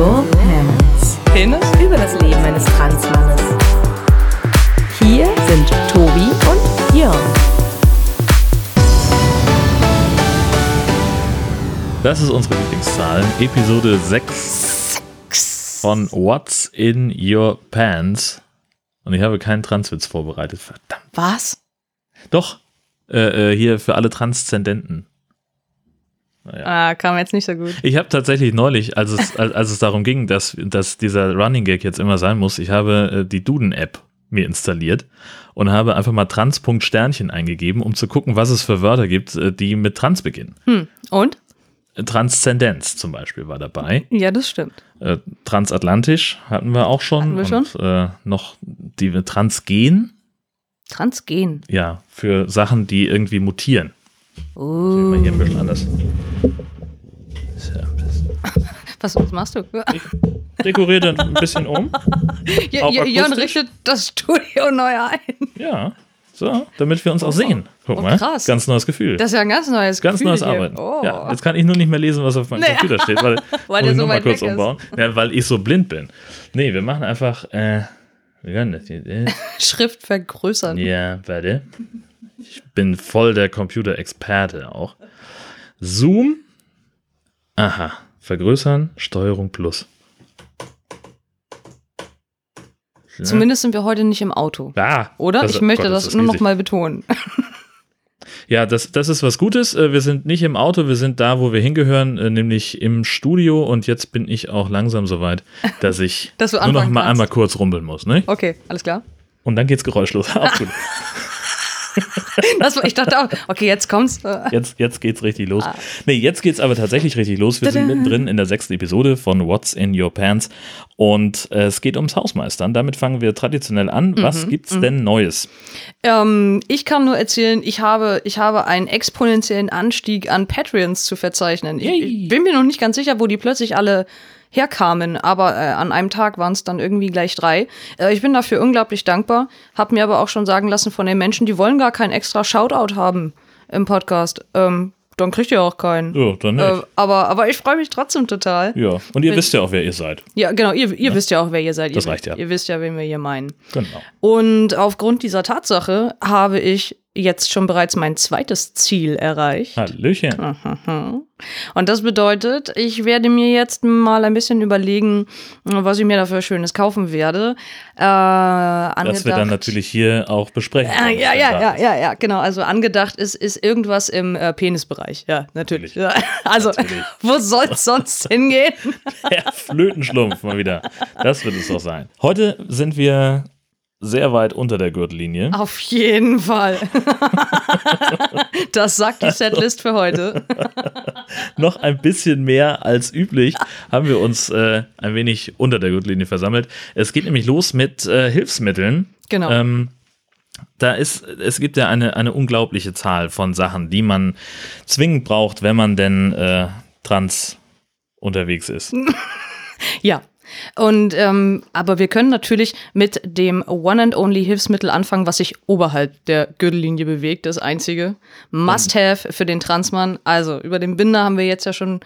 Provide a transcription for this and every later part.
your pants? Penis? Über das Leben eines Transmannes. Hier sind Tobi und Jörn. Das ist unsere Lieblingszahl. Episode 6 von What's in Your Pants. Und ich habe keinen Transwitz vorbereitet. Verdammt. Was? Doch, äh, äh, hier für alle Transzendenten. Ah, kam jetzt nicht so gut. Ich habe tatsächlich neulich, als es, als, es darum ging, dass, dass dieser Running Gag jetzt immer sein muss, ich habe äh, die Duden-App mir installiert und habe einfach mal Trans.Sternchen eingegeben, um zu gucken, was es für Wörter gibt, äh, die mit Trans beginnen. Hm. Und? Transzendenz zum Beispiel war dabei. Ja, das stimmt. Äh, transatlantisch hatten wir auch schon. Hatten wir und, Äh, noch die Transgen, Transgen. ja, für Sachen, die irgendwie mutieren. Oh. Mal hier ein bisschen anders. So, Was, was machst du? Ich dekoriere dann ein bisschen um. Ja, Jörn richtet das Studio neu ein. Ja, so, damit wir uns auch sehen. Guck Oh, mal, krass. ganz neues Gefühl. Das ist ja ein ganz neues Ganz Gefühl neues hier. Arbeiten. Oh. Ja, jetzt kann ich nur nicht mehr lesen, was auf meinem Nee. Computer steht, weil, Weil muss ich so noch mal weit kurz umbauen. Ja, weil ich so blind bin. Nee, wir machen einfach, äh, wir können das hier, äh, Schrift vergrößern. Ja, warte. Ich bin voll der Computerexperte auch. Zoom. Aha. Vergrößern, Steuerung plus. Ja. Zumindest sind wir heute nicht im Auto. Ah, Oder? das- ich möchte Gott, das, ist nur noch mal betonen. Ja, das, das ist was Gutes. Äh, Wir sind nicht im Auto, wir sind da, wo wir hingehören, äh, nämlich im Studio. Und jetzt bin ich auch langsam so weit, dass ich Dass nur noch mal kannst. einmal kurz rumbeln muss. Ne? Okay, alles klar. Und dann geht's geräuschlos. Auch gut. Das, war- ich dachte auch, okay, jetzt kommt's. Jetzt, jetzt geht's richtig los. Ah. Nee, jetzt geht's aber tatsächlich richtig los. Wir sind Tada. mittendrin in der sechsten Episode von What's in Your Pants. Und äh, es geht ums Hausmeistern. Damit fangen wir traditionell an. Mhm, Was gibt's denn Neues? Ähm, ich kann nur erzählen, ich habe, ich habe einen exponentiellen Anstieg an Patreons zu verzeichnen. Ich, ich bin mir noch nicht ganz sicher, wo die plötzlich alle herkamen, aber äh, an einem Tag waren es dann irgendwie gleich drei. Äh, ich bin dafür unglaublich dankbar, habe mir aber auch schon sagen lassen von den Menschen, die wollen gar kein extra Shoutout haben im Podcast. Ähm, dann kriegt ihr auch keinen. Ja, dann nicht. Äh, aber, aber ich freue mich trotzdem total. ja, und ihr wenn- wisst ja auch, wer ihr seid. Ja, genau, ihr, ihr wisst ja auch, wer ihr seid. Das ihr, reicht ja. Ihr wisst ja, wen wir hier meinen. Genau. Und aufgrund dieser Tatsache habe ich jetzt schon bereits mein zweites Ziel erreicht. Hallöchen. Und das bedeutet, ich werde mir jetzt mal ein bisschen überlegen, was ich mir dafür Schönes kaufen werde. Äh, Das wir dann natürlich hier auch besprechen. Ah, ja, ja, ja, ja, ja, genau. Also angedacht ist, ist irgendwas im äh, Penisbereich. Ja, natürlich. Ja, also, Natürlich. wo soll es sonst hingehen? Der Flötenschlumpf mal wieder. Das wird es doch sein. Heute sind wir sehr weit unter der Gürtellinie. Auf jeden Fall. das sagt die Setlist für heute. noch ein bisschen mehr als üblich haben wir uns äh, ein wenig unter der Gürtellinie versammelt. Es geht nämlich los mit äh, Hilfsmitteln. Genau. Ähm, da ist, es gibt ja eine, eine unglaubliche Zahl von Sachen, die man zwingend braucht, wenn man denn äh, trans unterwegs ist. Ja. Und ähm, aber wir können natürlich mit dem One and Only Hilfsmittel anfangen, was sich oberhalb der Gürtellinie bewegt. Das einzige Must-have für den Transmann. Also über den Binder haben wir jetzt ja schon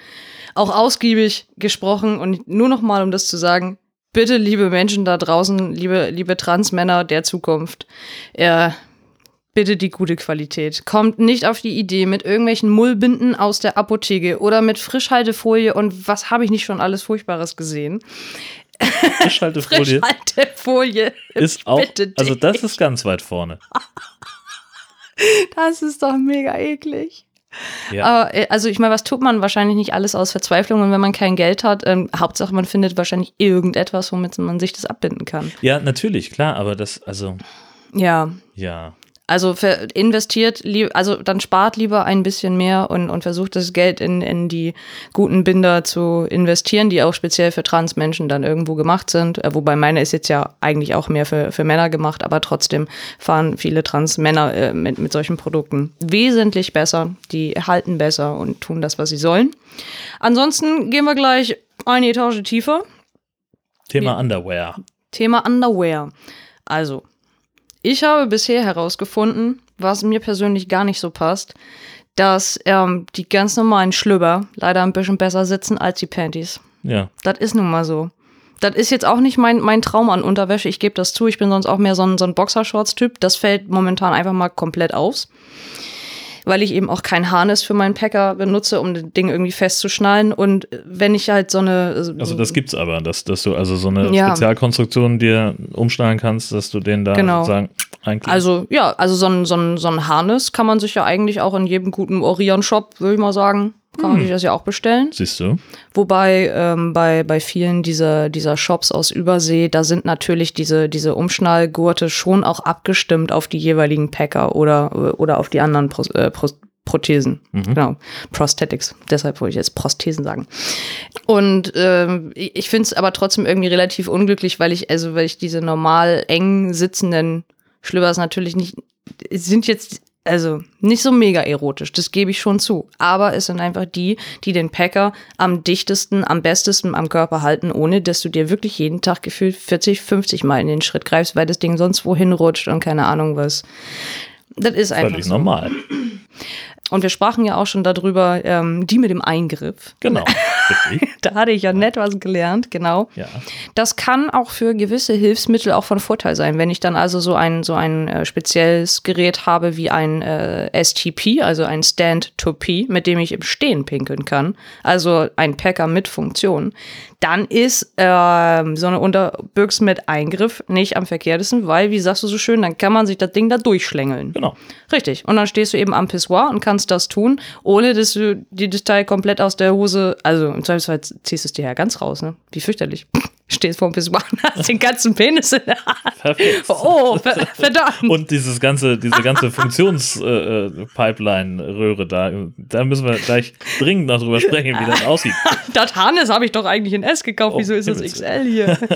auch ausgiebig gesprochen und nur noch mal, um das zu sagen. Bitte, liebe Menschen da draußen, liebe, liebe Transmänner der Zukunft, äh, bitte die gute Qualität. Kommt nicht auf die Idee mit irgendwelchen Mullbinden aus der Apotheke oder mit Frischhaltefolie und was habe ich nicht schon alles Furchtbares gesehen. Frischhaltefolie Frischhaltefolie. ist auch, also das ist ganz weit vorne. Das ist doch mega eklig. Ja. Äh, also ich meine, was tut man wahrscheinlich nicht alles aus Verzweiflung und wenn man kein Geld hat, ähm, Hauptsache man findet wahrscheinlich irgendetwas, womit man sich das abbinden kann. ja, natürlich, klar, aber das, also, Ja, ja. Also investiert, also dann spart lieber ein bisschen mehr und, und versucht das Geld in, in die guten Binder zu investieren, die auch speziell für Transmenschen dann irgendwo gemacht sind. Äh, Wobei meine ist jetzt ja eigentlich auch mehr für, für Männer gemacht, aber trotzdem fahren viele Transmänner äh, mit, mit solchen Produkten wesentlich besser. Die halten besser und tun das, was sie sollen. Ansonsten gehen wir gleich eine Etage tiefer. Thema Underwear. Thema Underwear. Also, ich habe bisher herausgefunden, was mir persönlich gar nicht so passt, dass ähm, die ganz normalen Schlüpper leider ein bisschen besser sitzen als die Panties. Ja. Das ist nun mal so. Das ist jetzt auch nicht mein, mein Traum an Unterwäsche. Ich gebe das zu. Ich bin sonst auch mehr so ein, so ein Boxershorts-Typ. Das fällt momentan einfach mal komplett aus. Weil ich eben auch kein Harness für meinen Packer benutze, um das Ding irgendwie festzuschnallen. Und wenn ich halt so eine. Also das gibt's aber, dass, dass du also so eine Ja. Spezialkonstruktion dir umschnallen kannst, dass du den da Genau. sozusagen eigentlich. Also ja, also so ein, so, ein, so ein Harness kann man sich ja eigentlich auch in jedem guten Orion-Shop, würde ich mal sagen, kann man sich das ja auch bestellen. siehst du? Wobei ähm, bei, bei vielen dieser, dieser Shops aus Übersee, da sind natürlich diese, diese Umschnallgurte schon auch abgestimmt auf die jeweiligen Packer oder, oder auf die anderen Pro, äh, Pro, Prothesen. Genau. Prosthetics. Deshalb wollte ich jetzt Prosthesen sagen. Und ähm, ich ich finde es aber trotzdem irgendwie relativ unglücklich, weil ich, also weil ich diese normal eng sitzenden Schlüppers natürlich nicht, sind jetzt also nicht so mega erotisch, das gebe ich schon zu. Aber es sind einfach die, die den Packer am dichtesten, am bestesten am Körper halten, ohne dass du dir wirklich jeden Tag gefühlt 40, 50 Mal in den Schritt greifst, weil das Ding sonst wohin rutscht und keine Ahnung was. Das ist einfach Völlig so. normal. Und wir sprachen ja auch schon darüber, ähm, die mit dem Eingriff. Genau. Da hatte ich ja nett was gelernt, genau. Ja. Das kann auch für gewisse Hilfsmittel auch von Vorteil sein. Wenn ich dann also so ein, so ein äh, spezielles Gerät habe wie ein äh, STP, also ein Stand-to-P, mit dem ich im Stehen pinkeln kann, also ein Packer mit Funktion, dann ist ähm, so eine Unterbüchse mit Eingriff nicht am verkehrtesten, weil, wie sagst du so schön, dann kann man sich das Ding da durchschlängeln. Genau. Richtig. Und dann stehst du eben am Pissoir und kannst das tun, ohne dass du die das Teil komplett aus der Hose, also im Zweifelsfall ziehst du es dir ja ganz raus, ne? Wie fürchterlich. Stehst vor dem Pissoir und hast den ganzen Penis in der Hand. Perfekt. Oh, ver verdammt. Und dieses ganze, diese ganze Funktions-Pipeline-Röhre da, da müssen wir gleich dringend noch drüber sprechen, wie das aussieht. das Harness habe ich doch eigentlich in S gekauft. Oh, Wieso ist das XL hier?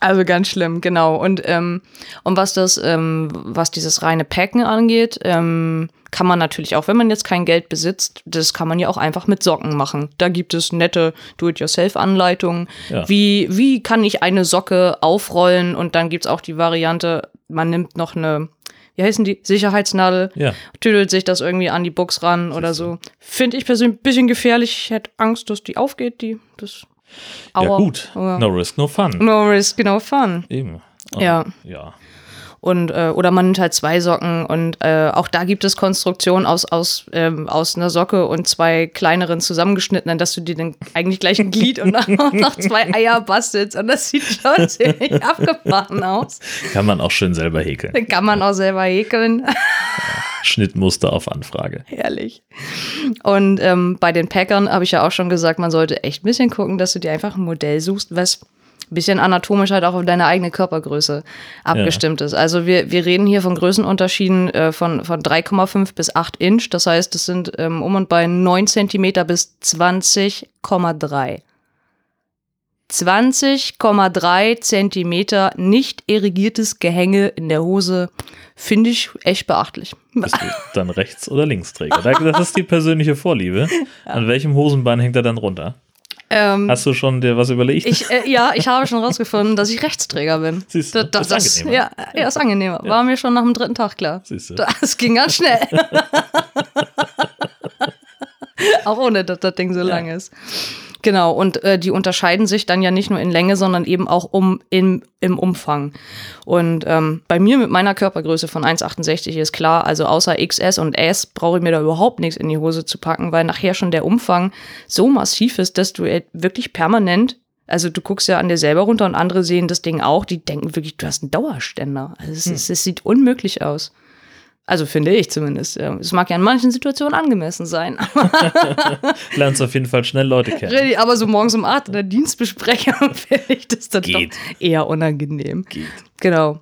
Also ganz schlimm, genau. Und, ähm, und was das, ähm, was dieses reine Packen angeht, ähm, kann man natürlich auch, wenn man jetzt kein Geld besitzt, das kann man ja auch einfach mit Socken machen. Da gibt es nette Do-it-yourself-Anleitungen. Ja. Wie, wie kann ich eine Socke aufrollen? Und dann gibt's auch die Variante, man nimmt noch eine, wie heißen die? Sicherheitsnadel, Ja. tüdelt sich das irgendwie an die Box ran oder so. Finde ich persönlich ein bisschen gefährlich. Ich hätte Angst, dass die aufgeht, die, das. Ja, Aua. gut. Aber- No risk, no fun. No risk, genau, fun. Eben. Und, Ja. Ja. Und, äh, oder man nimmt halt zwei Socken und äh, auch da gibt es Konstruktionen aus, aus, ähm, aus einer Socke und zwei kleineren zusammengeschnittenen, dass du dir dann eigentlich gleich ein Glied und dann auch noch zwei Eier bastelst. Und das sieht schon ziemlich abgefahren aus. Kann man auch schön selber häkeln. Kann man auch selber häkeln. Schnittmuster auf Anfrage. Herrlich. Und ähm, bei den Packern habe ich ja auch schon gesagt, man sollte echt ein bisschen gucken, dass du dir einfach ein Modell suchst, was bisschen anatomisch halt auch auf deine eigene Körpergröße abgestimmt ist. Also wir, wir reden hier von Größenunterschieden äh, von, von 3,5 bis 8 Inch. Das heißt, das sind ähm, um und bei 9 Zentimeter bis 20,3. 20,3 Zentimeter nicht irrigiertes Gehänge in der Hose finde ich echt beachtlich. Bist du dann Rechts- oder Linksträger? Da- Das ist die persönliche Vorliebe. An welchem Hosenbein hängt er dann runter? Ähm, Hast du schon dir was überlegt? Ich, äh, ja, ich habe schon rausgefunden, dass ich Rechtsträger bin. Siehst du, das, ist das, angenehmer. ja, ja, ist angenehmer. War mir schon nach dem dritten Tag klar. Siehst du. Das ging ganz schnell. Auch ohne, dass das Ding so lang ist. Genau, und äh, die unterscheiden sich dann ja nicht nur in Länge, sondern eben auch um, im, im Umfang. Und ähm, bei mir mit meiner Körpergröße von 1,68 ist klar, also außer XS und S brauche ich mir da überhaupt nichts in die Hose zu packen, weil nachher schon der Umfang so massiv ist, dass du äh, wirklich permanent, also du guckst ja an dir selber runter und andere sehen das Ding auch, die denken wirklich, du hast einen Dauerständer. Also es, es, es sieht unmöglich aus. Also finde ich zumindest. Es mag ja in manchen Situationen angemessen sein. Lernst auf jeden Fall schnell Leute kennen. Aber so morgens um 8 in der Dienstbesprechung finde ich das dann Geht. doch eher unangenehm. Geht. Genau.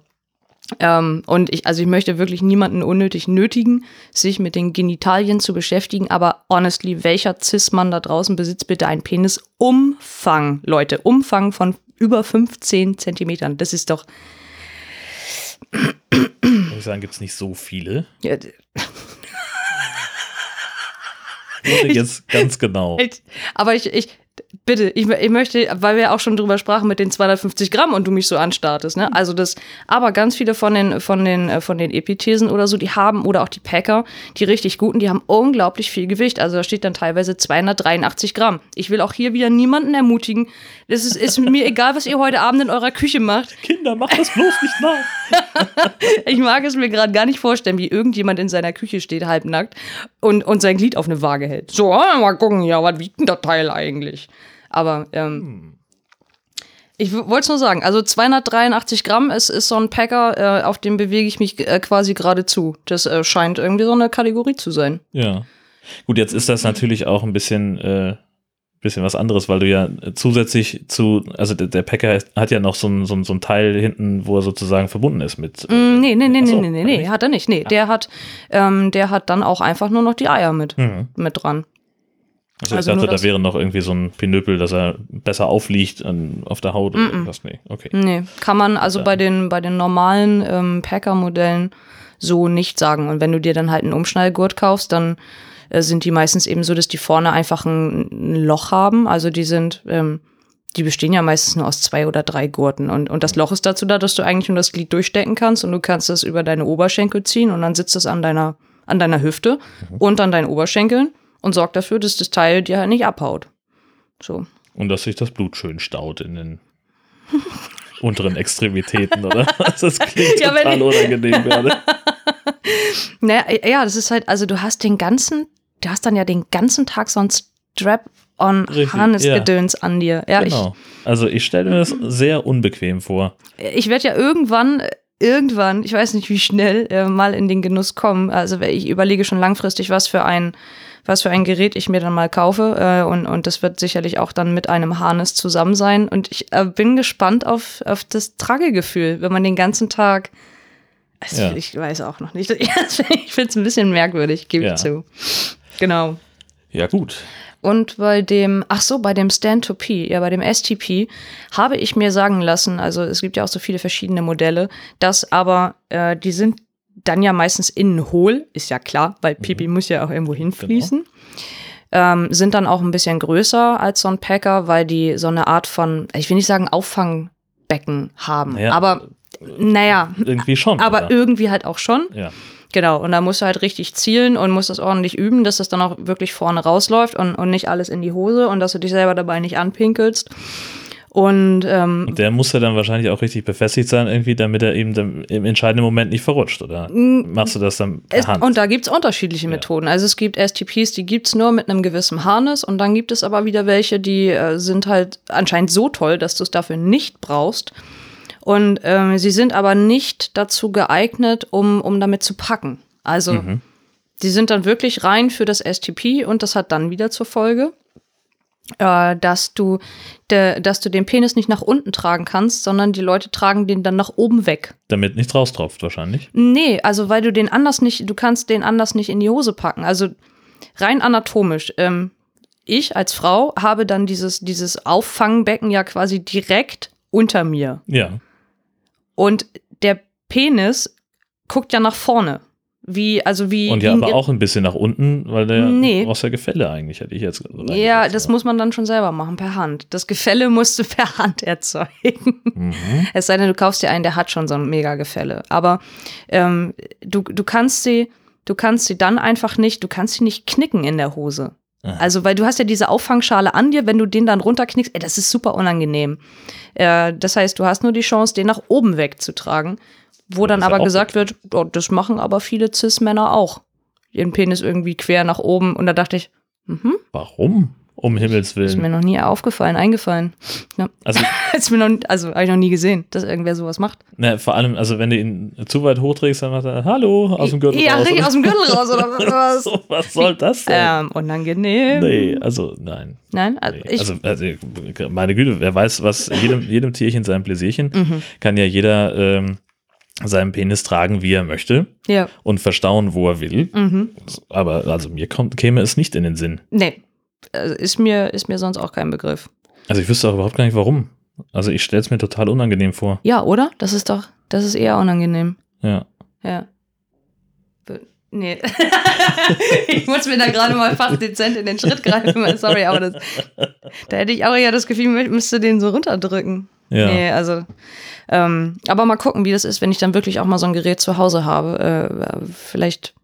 Ähm, und ich, also ich möchte wirklich niemanden unnötig nötigen, sich mit den Genitalien zu beschäftigen, aber honestly, welcher Cis-Mann da draußen besitzt bitte einen Penis-Umfang, Leute, Umfang von über 15 Zentimetern. Das ist doch, Muss ich sagen, gibt es nicht so viele. ja, jetzt ganz genau. Aber ich, ich, bitte, ich, ich möchte, weil wir auch schon drüber sprachen mit den 250 Gramm und du mich so anstartest, ne? Also das, aber ganz viele von den, von den, äh, von den Epithesen oder so, die haben, oder auch die Packer, die richtig guten, die haben unglaublich viel Gewicht. Also da steht dann teilweise 283 Gramm. Ich will auch hier wieder niemanden ermutigen. Das ist, ist mir egal, was ihr heute Abend in eurer Küche macht. Kinder, macht das bloß nicht nach. Ich mag es mir gerade gar nicht vorstellen, wie irgendjemand in seiner Küche steht, halbnackt, und, und sein Glied auf eine Waage hält. So, mal gucken, ja, was wiegt denn das Teil eigentlich? Aber ähm, ich wollte es nur sagen, also 283 Gramm ist, ist so ein Packer, äh, auf dem bewege ich mich äh, quasi geradezu. Das äh, scheint irgendwie so eine Kategorie zu sein. Ja. Gut, jetzt ist das natürlich auch ein bisschen, äh, bisschen was anderes, weil du ja zusätzlich zu, also der, der Packer hat ja noch so ein, so, ein, so ein Teil hinten, wo er sozusagen verbunden ist mit. äh, Mm, nee, nee, nee, nee, so, nee, nee, hat er nee, nicht. hat er nicht. Nee, der hat, ähm, der hat dann auch einfach nur noch die Eier mit, Mhm. mit dran. Also, Also ich nur dachte, da wäre noch irgendwie so ein Pinöpel, dass er besser aufliegt an, auf der Haut oder irgendwas. Nee, okay. Nee, kann man also Ja. bei den, bei den normalen ähm, Packer-Modellen so nicht sagen. Und wenn du dir dann halt einen Umschnallgurt kaufst, dann äh, sind die meistens eben so, dass die vorne einfach ein, ein Loch haben. Also die sind, ähm, die bestehen ja meistens nur aus zwei oder drei Gurten. Und, und das Loch ist dazu da, dass du eigentlich nur das Glied durchstecken kannst und du kannst es über deine Oberschenkel ziehen und dann sitzt es an deiner, an deiner Hüfte und an deinen Oberschenkeln und sorgt dafür, dass das Teil dir halt nicht abhaut. So. Und dass sich das Blut schön staut in den unteren Extremitäten, oder? Das klingt Ja, total ich- unangenehm gerade. Naja, ja, das ist halt, also du hast den ganzen, du hast dann ja den ganzen Tag so ein Strap-on Richtig, Harness-Gedöns an dir. Ja, Genau. Also ich stelle mir das sehr unbequem vor. ich, ich werde ja irgendwann, irgendwann, ich weiß nicht wie schnell, äh, mal in den Genuss kommen. Also ich überlege schon langfristig, was für ein, was für ein Gerät ich mir dann mal kaufe. Äh, und, und das wird sicherlich auch dann mit einem Harness zusammen sein. Und ich äh, bin gespannt auf, auf das Tragegefühl, wenn man den ganzen Tag. Also Ja. Ich weiß auch noch nicht. Ich finde es ein bisschen merkwürdig, gebe Ja. ich zu. Genau. Ja, gut. Und bei dem, ach so, bei dem Stand-to-P, ja, bei dem STP, habe ich mir sagen lassen, also es gibt ja auch so viele verschiedene Modelle, dass aber, äh, die sind dann ja meistens innen hohl, ist ja klar, weil Pipi muss ja auch irgendwo hinfließen. Ähm, sind dann auch ein bisschen größer als so ein Packer, weil die so eine Art von, ich will nicht sagen Auffangbecken haben, Naja, aber naja, Irgendwie schon. aber oder? irgendwie halt auch schon. ja. Genau, und da musst du halt richtig zielen und musst das ordentlich üben, dass das dann auch wirklich vorne rausläuft und, und nicht alles in die Hose und dass du dich selber dabei nicht anpinkelst. Und ähm, Und der muss ja dann wahrscheinlich auch richtig befestigt sein, irgendwie, damit er eben dann im entscheidenden Moment nicht verrutscht, oder? Machst du das dann per es, Hand? und da gibt's unterschiedliche Methoden. Also es gibt STPs, die gibt's nur mit einem gewissen Harness und dann gibt es aber wieder welche, die äh, sind halt anscheinend so toll, dass du es dafür nicht brauchst. Und ähm, sie sind aber nicht dazu geeignet, um, um damit zu packen. Also Mhm. Die sind dann wirklich rein für das STP und das hat dann wieder zur Folge, äh, dass du, de, dass du den Penis nicht nach unten tragen kannst, sondern die Leute tragen den dann nach oben weg. Damit nichts raustropft, wahrscheinlich. Nee, also weil du den anders nicht, du kannst den anders nicht in die Hose packen. Also rein anatomisch. Ähm, ich als Frau habe dann dieses, dieses Auffangbecken ja quasi direkt unter mir. Ja. Und der Penis guckt ja nach vorne. Wie, also wie. Und ja, aber auch ein bisschen nach unten, weil der Nee. aus der Gefälle eigentlich, hätte ich jetzt gesagt. Ja, das muss man dann schon selber machen, per Hand. Das Gefälle musst du per Hand erzeugen. Mhm. Es sei denn, du kaufst dir einen, der hat schon so ein mega Gefälle. Aber ähm, du, du kannst sie, du kannst sie dann einfach nicht, du kannst sie nicht knicken in der Hose. Aha. Also, weil du hast ja diese Auffangschale an dir, wenn du den dann runterknickst, ey, das ist super unangenehm. Äh, das heißt, du hast nur die Chance, den nach oben wegzutragen, wo Ja, dann ja aber gesagt wird, oh, das machen aber viele Cis-Männer auch. Ihren Penis irgendwie quer nach oben. Und da dachte ich, mhm, Warum? Um Himmels ist mir Willen. noch nie aufgefallen, eingefallen. Ja. Also, ist mir noch, also habe ich noch nie gesehen, dass irgendwer sowas macht. ne, vor allem, also wenn du ihn zu weit hochträgst, dann macht er Hallo aus dem Gürtel ja, raus. richtig oder? aus dem Gürtel raus oder was? so, was soll das denn? ähm, unangenehm. Nee, also nein. Nein, also Nee. ich, also, also, meine Güte, wer weiß, was jedem, jedem Tierchen sein Pläsierchen, Mhm. kann ja jeder ähm, seinen Penis tragen, wie er möchte ja, und verstauen, wo er will. mhm. Aber also mir kommt, käme es nicht in den Sinn. nee, also ist mir, ist mir sonst auch kein Begriff. Also ich wüsste auch überhaupt gar nicht, warum. Also ich stelle es mir total unangenehm vor. Ja, oder? Das ist doch, das ist eher unangenehm. Ja. Ja. Nee. ich muss mir da gerade mal fast dezent in den Schritt greifen. Sorry, aber das. da hätte ich auch eher das Gefühl, ich müsste den so runterdrücken. Ja. Nee, also, ähm, aber mal gucken, wie das ist, wenn ich dann wirklich auch mal so ein Gerät zu Hause habe. Äh, vielleicht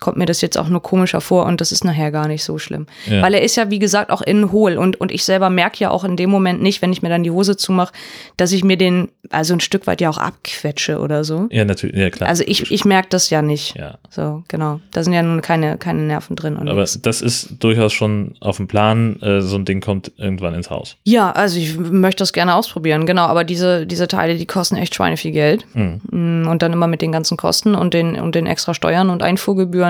kommt mir das jetzt auch nur komischer vor und das ist nachher gar nicht so schlimm. Ja. Weil er ist ja, wie gesagt, auch innen hohl und, und ich selber merke ja auch in dem Moment nicht, wenn ich mir dann die Hose zumache, dass ich mir den also ein Stück weit ja auch abquetsche oder so. Ja, natürlich, ja klar. Also ich, ich merke das ja nicht. ja. So, genau. Da sind ja nun keine, keine Nerven drin. Aber nix. das ist durchaus schon auf dem Plan. Äh, so ein Ding kommt irgendwann ins Haus. ja, also ich möchte das gerne ausprobieren, genau. Aber diese, diese Teile, die kosten echt Schweine viel Geld. Mhm. Mm, Und dann immer mit den ganzen Kosten und den, und den extra Steuern und Einfuhrgebühren.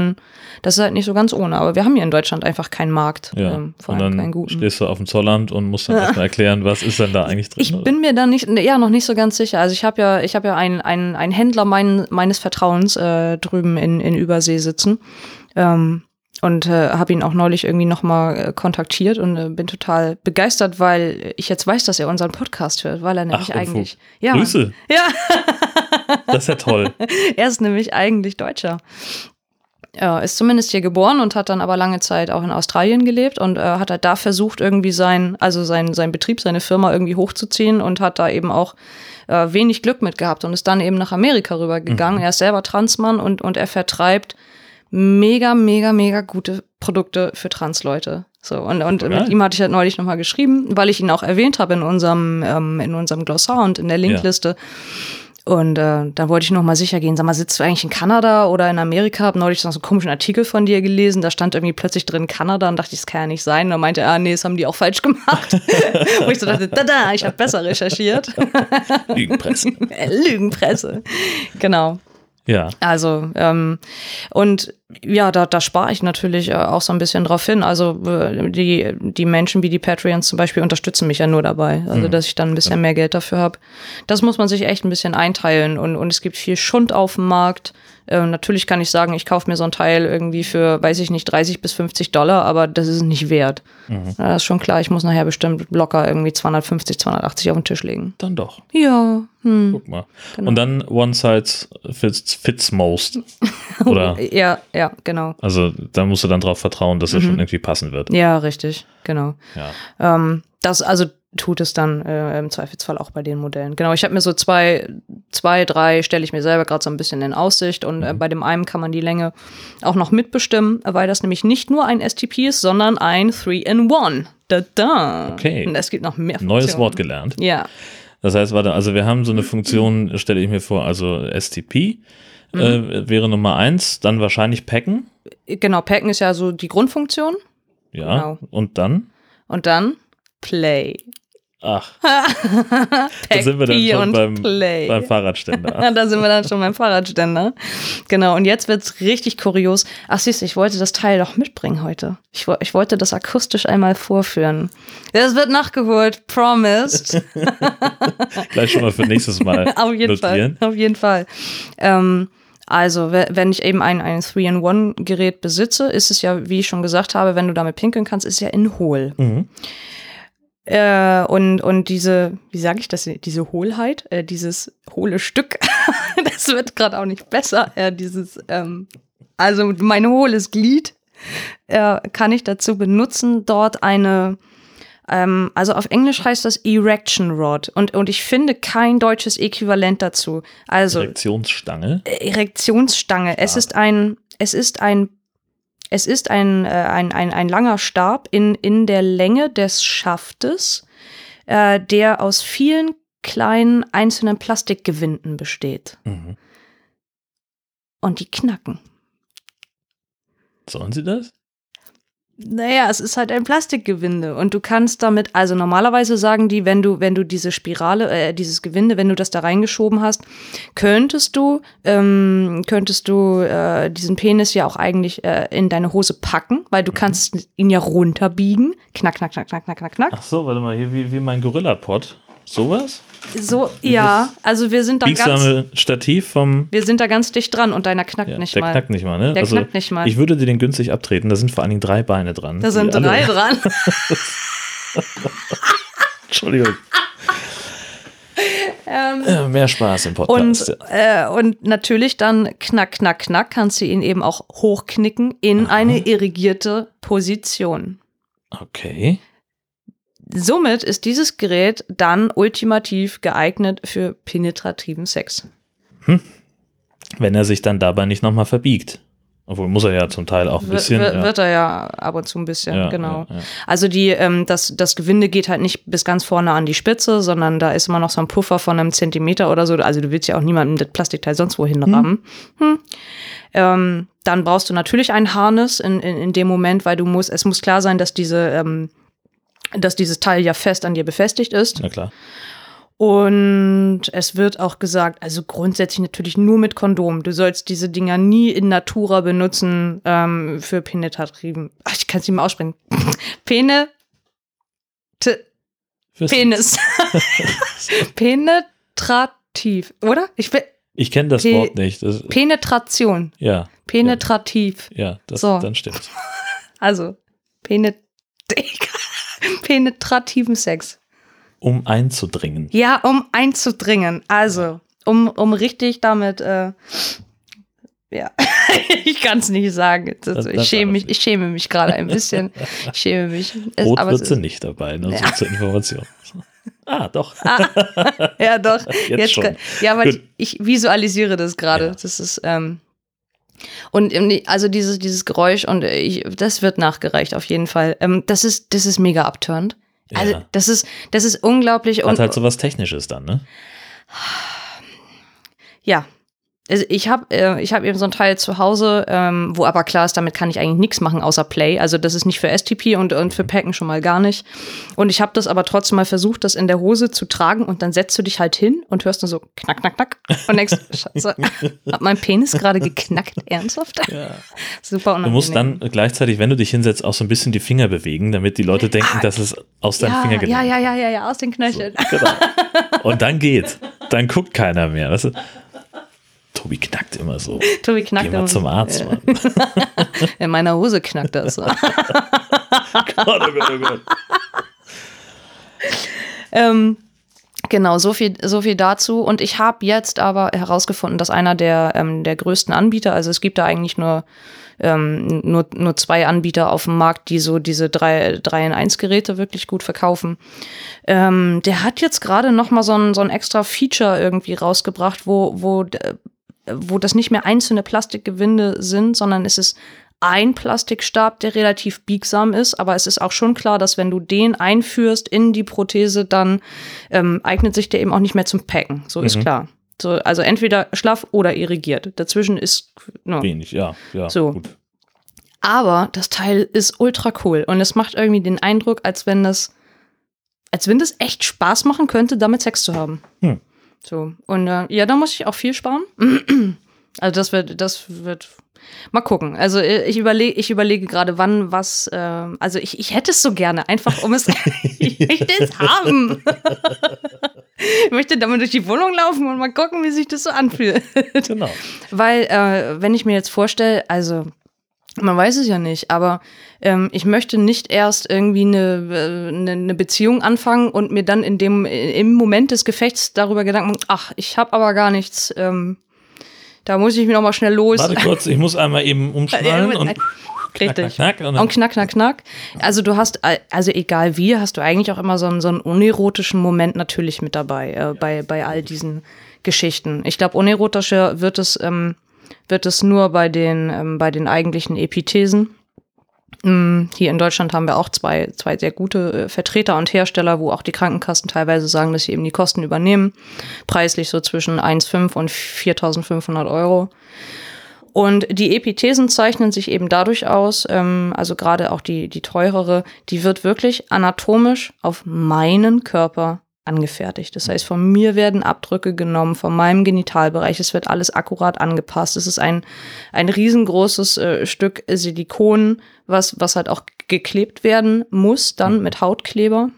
Das ist halt nicht so ganz ohne. Aber wir haben hier in Deutschland einfach keinen Markt. Ja. ähm, vor und allem dann keinen guten. stehst du auf dem Zollamt und musst dann erstmal erklären, was ist denn da eigentlich drin. Ich oder? bin mir da nicht, ja, noch nicht so ganz sicher. Also ich habe ja, ich habe ja einen, einen, einen Händler mein, meines Vertrauens äh, drüben in, in Übersee sitzen. Ähm, und äh, habe ihn auch neulich irgendwie nochmal äh, kontaktiert und äh, bin total begeistert, weil ich jetzt weiß, dass er unseren Podcast hört, weil er nämlich Unfug. eigentlich. Ja. Grüße, Ja, das ist ja toll. er ist nämlich eigentlich Deutscher. Er ist zumindest hier geboren und hat dann aber lange Zeit auch in Australien gelebt und äh, hat halt da versucht, irgendwie sein, also sein, sein Betrieb, seine Firma irgendwie hochzuziehen und hat da eben auch äh, wenig Glück mit gehabt und ist dann eben nach Amerika rübergegangen. Er ist selber Transmann und, und er vertreibt mega, mega, mega gute Produkte für Transleute. So, und, und Geil. mit ihm hatte ich halt neulich nochmal geschrieben, weil ich ihn auch erwähnt habe in unserem, ähm, in unserem Glossar und in der Linkliste. Und äh, da wollte ich noch mal sicher gehen. Sag mal, sitzt du eigentlich in Kanada oder in Amerika? Hab neulich noch so einen komischen Artikel von dir gelesen. Da stand irgendwie plötzlich drin Kanada und dachte ich, das kann ja nicht sein. Und dann meinte er, ah, nee, das haben die auch falsch gemacht. Wo ich so dachte, da, da, ich habe besser recherchiert. Lügenpresse. Lügenpresse. Genau. Ja. Also, ähm, und ja, da, da spare ich natürlich äh, auch so ein bisschen drauf hin. Also äh, die, die Menschen wie die Patreons zum Beispiel unterstützen mich ja nur dabei. Also, dass ich dann ein bisschen mehr Geld dafür habe. Das muss man sich echt ein bisschen einteilen. Und, und es gibt viel Schund auf dem Markt. Ähm, natürlich kann ich sagen, ich kaufe mir so ein Teil irgendwie für, weiß ich nicht, 30 bis 50 Dollar, aber das ist es nicht wert. Ja, das ist schon klar, ich muss nachher bestimmt locker irgendwie 250, 280 auf den Tisch legen. Dann doch. Ja, hm. Guck mal. Genau. Und dann One Size fits, fits most. Oder? Ja, ja, genau. Also da musst du dann drauf vertrauen, dass er schon irgendwie passen wird. Ja, richtig, genau. Ja. Ähm, das also tut es dann äh, im Zweifelsfall auch bei den Modellen. Genau, ich habe mir so zwei, zwei, drei stelle ich mir selber gerade so ein bisschen in Aussicht und äh, bei dem einen kann man die Länge auch noch mitbestimmen, weil das nämlich nicht nur ein STP ist, sondern ein 3-in-1. Da, da. Okay. Und es gibt noch mehr Neues Funktionen. Wort gelernt. Ja, Das heißt, warte, also wir haben so eine Funktion, stelle ich mir vor, also STP äh, wäre Nummer eins, dann wahrscheinlich Packen. genau, Packen ist ja so die Grundfunktion Ja. Genau. Und dann? und dann Play. Ach, da sind wir dann schon beim, Play. beim Fahrradständer. Da sind wir dann schon beim Fahrradständer. Genau, und jetzt wird's richtig kurios. Ach siehst du, ich wollte das Teil doch mitbringen heute. Ich, ich wollte das akustisch einmal vorführen. Das wird nachgeholt, promised. Gleich schon mal für nächstes Mal Auf jeden notieren. Fall. Auf jeden Fall. Ähm, also, we- wenn ich eben ein, ein 3-in-1-Gerät besitze, ist es ja, wie ich schon gesagt habe, wenn du damit pinkeln kannst, ist es ja in hohl. Mhm. Äh, und, und diese, wie sage ich das, diese Hohlheit, äh, dieses hohle Stück, das wird gerade auch nicht besser. Äh, dieses, ähm, also mein hohles Glied äh, kann ich dazu benutzen, dort eine, ähm, also auf Englisch heißt das Erection Rod und, und ich finde kein deutsches Äquivalent dazu. Also Direktionsstange. Erektionsstange. Es ist ein, es ist ein, es ist ein, äh, ein, ein, ein langer Stab in, in der Länge des Schaftes, äh, der aus vielen kleinen einzelnen Plastikgewinden besteht. Mhm. Und die knacken. Sollen sie das? Naja, es ist halt ein Plastikgewinde und du kannst damit, also normalerweise sagen die, wenn du, wenn du diese Spirale, äh, dieses Gewinde, wenn du das da reingeschoben hast, könntest du, ähm, könntest du äh, diesen Penis ja auch eigentlich äh, in deine Hose packen, weil du kannst ihn ja runterbiegen. Knack, knack, knack, knack, knack, knack, knack. Ach so, warte mal, hier wie, wie mein Gorilla-Pod. Sowas? So, ja, also wir sind da ganz, Stativ vom. wir sind da ganz dicht dran und deiner knackt Ja, nicht der mal. knackt nicht mal, ne? Der knackt nicht mal. Ich würde dir den günstig abtreten. Da sind vor allen Dingen drei Beine dran. Da sind drei dran. Entschuldigung. Äh, mehr Spaß im Podcast. Ähm, Und, äh, und natürlich dann knack, knack, knack kannst du ihn eben auch hochknicken in eine irrigierte Position. okay. Somit ist dieses Gerät dann ultimativ geeignet für penetrativen Sex. Wenn er sich dann dabei nicht nochmal verbiegt. Obwohl muss er ja zum Teil auch ein bisschen. wird, ja. wird er ja ab und zu ein bisschen, Ja, genau. ja. Also die, ähm, das, das Gewinde geht halt nicht bis ganz vorne an die Spitze, sondern da ist immer noch so ein Puffer von einem Zentimeter oder so. Also du willst ja auch niemandem das Plastikteil sonst wohin rammen. Hm. Ähm, dann brauchst du natürlich ein Harness in, in, in dem Moment, weil du musst, es muss klar sein, dass diese, ähm, dass dieses Teil ja fest an dir befestigt ist. Na klar. Und es wird auch gesagt, also grundsätzlich natürlich nur mit Kondom. Du sollst diese Dinger nie in Natura benutzen ähm, für penetrativen. Ach, ich kann es nicht mehr aussprechen. Pene. Penis. Penetrativ, oder? Ich will. Ich kenne das Pe- Wort nicht. Das, Penetration. ja, Penetrativ. ja, das, So. dann stimmt's. Also, penet penetrativen Sex. Um einzudringen. Ja, um einzudringen. Also, um, um richtig damit, äh, ja, ich kann es nicht sagen. Das, Das- ich, das schäme darf mich, ich schäme mich gerade ein bisschen. Ich schäme mich. Es, Rot wird sie nicht dabei, nur so zur Information. Ah, doch. ja, doch. Jetzt schon. kann- ja, aber Gut. ich, ich visualisiere das gerade. Ja. Das ist, ähm, und ähm, also dieses, dieses Geräusch und äh, ich, das wird nachgereicht auf jeden Fall. Ähm, das ist, das ist mega abturnt. Also Ja. das ist, das ist unglaublich Hat und halt so was Technisches dann, ne? Ja. Also ich habe äh, ich hab eben so ein Teil zu Hause, ähm, wo aber klar ist, damit kann ich eigentlich nichts machen außer Play. Also das ist nicht für STP und, und für Packen schon mal gar nicht. Und ich habe das aber trotzdem mal versucht, das in der Hose zu tragen und dann setzt du dich halt hin und hörst nur so knack, knack, knack und denkst, Scheiße, hat mein Penis gerade geknackt? Ernsthaft? Ja. Super Du unangenehm. musst dann gleichzeitig, wenn du dich hinsetzt, auch so ein bisschen die Finger bewegen, damit die Leute denken, dass es aus deinen ja, Finger ja, genommen ja, ja, ja, ja, aus den Knöcheln. Genau. Und dann geht. Dann guckt keiner mehr. Weißt du? Tobi knackt immer so. Tobi knackt Geh mal immer zum. Arzt, Mann. In meiner Hose knackt das. Gott, oh Gott, oh Gott. Ähm, genau, so viel, so viel dazu. Und ich habe jetzt aber herausgefunden, dass einer der, ähm, der größten Anbieter, also es gibt da eigentlich nur, ähm, nur, nur zwei Anbieter auf dem Markt, die so diese 3, 3 in 1 Geräte wirklich gut verkaufen. Ähm, der hat jetzt gerade noch mal so ein, so ein extra Feature irgendwie rausgebracht, wo, wo, wo das nicht mehr einzelne Plastikgewinde sind, sondern es ist ein Plastikstab, der relativ biegsam ist, aber es ist auch schon klar, dass wenn du den einführst in die Prothese, dann ähm, eignet sich der eben auch nicht mehr zum Packen. So ist klar. So, also entweder schlaff oder irrigiert. Dazwischen ist no. Wenig, ja, ja. So. Gut. Aber das Teil ist ultra cool und es macht irgendwie den Eindruck, als wenn das, als wenn das echt Spaß machen könnte, damit Sex zu haben. Hm. So und äh, ja, da muss ich auch viel sparen. also das wird, das wird. Mal gucken. Also äh, ich überlege, ich überlege gerade, wann was. Äh, also ich, ich hätte es so gerne, einfach um es. ich möchte es haben. ich möchte damit durch die Wohnung laufen und mal gucken, wie sich das so anfühlt. Genau. Weil, äh, wenn ich mir jetzt vorstelle, also man weiß es ja nicht, aber ähm, ich möchte nicht erst irgendwie eine, äh, eine, eine Beziehung anfangen und mir dann in dem im Moment des Gefechts darüber Gedanken machen, ach, ich habe aber gar nichts, ähm, da muss ich mir noch mal schnell los. Warte kurz, ich muss einmal eben umschnallen und Richtig. knack, knack, und Und knack, knack, knack. Also du hast, äh, also egal wie, hast du eigentlich auch immer so einen, so einen unerotischen Moment natürlich mit dabei, äh, bei, bei all diesen Geschichten. Ich glaube, unerotischer wird es, ähm, wird es nur bei den, ähm, bei den eigentlichen Epithesen. Mm, Hier in Deutschland haben wir auch zwei, zwei sehr gute äh, Vertreter und Hersteller, wo auch die Krankenkassen teilweise sagen, dass sie eben die Kosten übernehmen. Preislich so zwischen 1,5 und 4.500 Euro. Und die Epithesen zeichnen sich eben dadurch aus, ähm, also gerade auch die, die teurere, die wird wirklich anatomisch auf meinen Körper angefertigt. Das heißt, von mir werden Abdrücke genommen, von meinem Genitalbereich. Es wird alles akkurat angepasst. Es ist ein, ein riesengroßes äh, Stück Silikon, was, was halt auch geklebt werden muss, dann mit Hautkleber.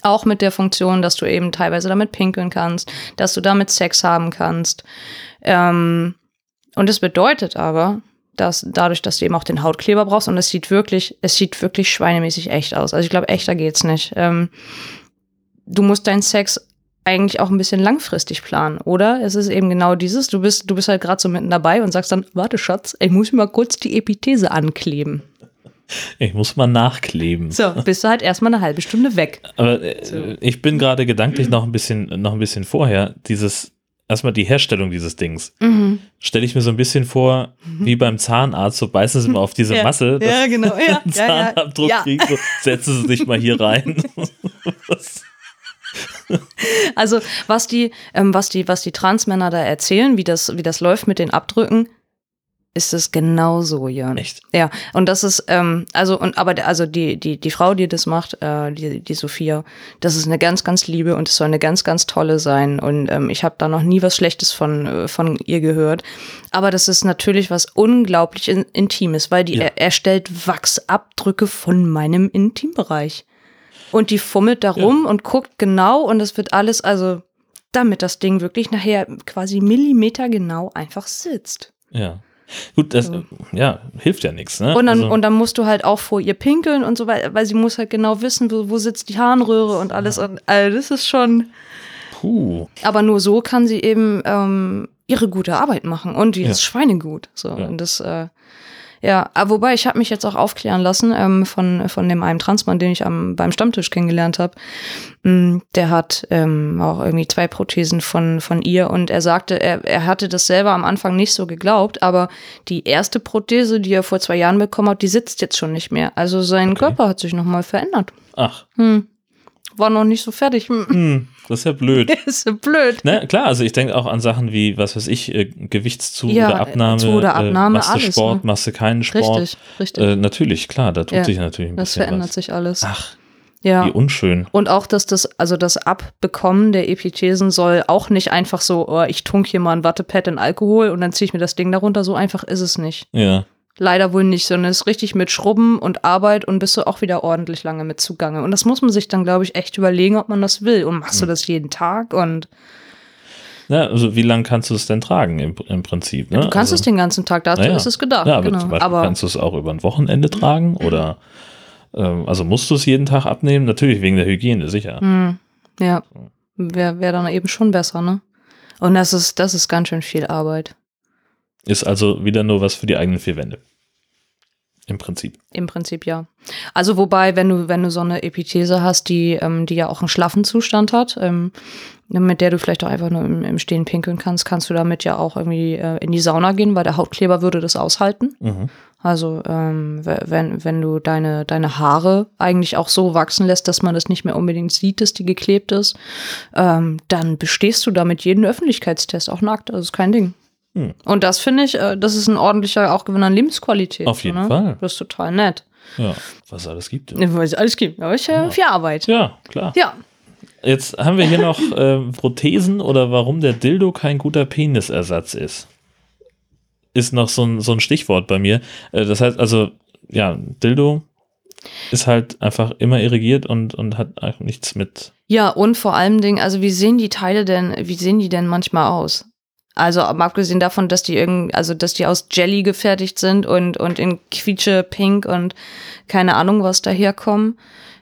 Auch mit der Funktion, dass du eben teilweise damit pinkeln kannst, dass du damit Sex haben kannst. Ähm, und es bedeutet aber, dass dadurch, dass du eben auch den Hautkleber brauchst und es sieht wirklich, es sieht wirklich schweinemäßig echt aus. Also ich glaube, echter geht's nicht. Ähm, du musst deinen Sex eigentlich auch ein bisschen langfristig planen, oder? Es ist eben genau dieses, du bist, du bist halt gerade so mitten dabei und sagst dann, warte Schatz, ich muss mir mal kurz die Epithese ankleben. Ich muss mal nachkleben. So, bist du halt erstmal eine halbe Stunde weg. Aber äh, ich bin gerade gedanklich noch ein bisschen, noch ein bisschen vorher. Dieses, erstmal die Herstellung dieses Dings. Mhm. Stelle ich mir so ein bisschen vor, wie beim Zahnarzt, so beißen sie mal auf diese Ja. Masse, dass Ja, genau. Ja, einen ja, ja. Zahnabdruck Ja. kriegen, so, setzen sie sich mal hier rein. Also was die, ähm, was die, was die Transmänner da erzählen, wie das, wie das läuft mit den Abdrücken, ist es genauso, Jörn. Echt? Ja, und das ist, ähm, also, und aber also die, die, die Frau, die das macht, äh, die, die Sophia, das ist eine ganz, ganz liebe und es soll eine ganz, ganz tolle sein. Und ähm, ich habe da noch nie was Schlechtes von, äh, von ihr gehört. Aber das ist natürlich was unglaublich in, Intimes, weil die Ja. er, erstellt Wachsabdrücke von meinem Intimbereich. Und die fummelt da rum und guckt genau und es wird alles, also damit das Ding wirklich nachher quasi Millimeter genau einfach sitzt. Ja. Gut, das ja, hilft ja nichts. Ne? Und dann, Also- und dann musst du halt auch vor ihr pinkeln und so weiter, weil sie muss halt genau wissen, wo, wo sitzt die Harnröhre und alles. Und also das ist schon. Puh. Aber nur so kann sie eben ähm, ihre gute Arbeit machen und die Ja. ist Schweinegut. So. Ja. Und das, äh, ja, aber wobei ich habe mich jetzt auch aufklären lassen ähm, von, von dem einen Transmann, den ich am, beim Stammtisch kennengelernt habe. Der hat ähm, auch irgendwie zwei Prothesen von, von ihr und er sagte, er, er hatte das selber am Anfang nicht so geglaubt, aber die erste Prothese, die er vor zwei Jahren bekommen hat, die sitzt jetzt schon nicht mehr. Also sein Okay. Körper hat sich nochmal verändert. Ach, Hm. War noch nicht so fertig. Hm. hm, das ist ja blöd. ist so blöd. Ne, klar, also ich denke auch an Sachen wie, was weiß ich, äh, Gewichtszu Ja, oder Abnahme. Zu- oder Abnahme, äh, machst du alles, Sport, ne? machst du keinen Sport. Richtig, richtig. Äh, natürlich, klar, da tut Ja, sich natürlich ein das bisschen verändert was. sich alles. Ach, ja. wie unschön. Und auch, dass das, also das Abbekommen der Epithesen soll auch nicht einfach so, oh, ich tunk hier mal ein Wattepad in Alkohol und dann ziehe ich mir das Ding darunter. So einfach ist es nicht. Ja. Leider wohl nicht, sondern es ist richtig mit Schrubben und Arbeit und bist du auch wieder ordentlich lange mit zugange. Und das muss man sich dann, glaube ich, echt überlegen, ob man das will. Und machst du das jeden Tag? Und ja. Also wie lange kannst du es denn tragen im, im Prinzip? Ne? du kannst also, es den ganzen Tag, dazu naja. ist es gedacht. Ja, aber genau. zum Beispiel aber kannst du es auch über ein Wochenende tragen oder ähm, also musst du es jeden Tag abnehmen? Natürlich wegen der Hygiene, sicher. Hm, ja, wäre wär dann eben schon besser, ne? Und das ist, das ist ganz schön viel Arbeit. Ist also wieder nur was für die eigenen vier Wände. Im Prinzip. Im Prinzip ja. Also wobei, wenn du, wenn du so eine Epithese hast, die, ähm, die ja auch einen schlaffen Zustand hat, ähm, mit der du vielleicht auch einfach nur im, im Stehen pinkeln kannst, kannst du damit ja auch irgendwie äh, in die Sauna gehen, weil der Hautkleber würde das aushalten. Mhm. Also ähm, wenn, wenn du deine, deine Haare eigentlich auch so wachsen lässt, dass man das nicht mehr unbedingt sieht, dass die geklebt ist, ähm, dann bestehst du damit jeden Öffentlichkeitstest auch nackt. Das ist kein Ding. Hm. Und das finde ich, äh, das ist ein ordentlicher auch Gewinn an Lebensqualität. Auf jeden ne? Fall. Das ist total nett. Ja, was es alles gibt. Ja, Weil es alles gibt. Aber ich äh, viel Arbeit. Ja, klar. Ja. Jetzt haben wir hier noch ähm, Prothesen oder warum der Dildo kein guter Penisersatz ist. Ist noch so ein, so ein Stichwort bei mir. Äh, das heißt also, ja, Dildo ist halt einfach immer irrigiert und, und hat nichts mit. Ja, und vor allem also wie sehen die Teile denn, wie sehen die denn manchmal aus? Also mal abgesehen davon, dass die irgend, also dass die aus Jelly gefertigt sind und, und in quietsche Pink und keine Ahnung was daherkommen,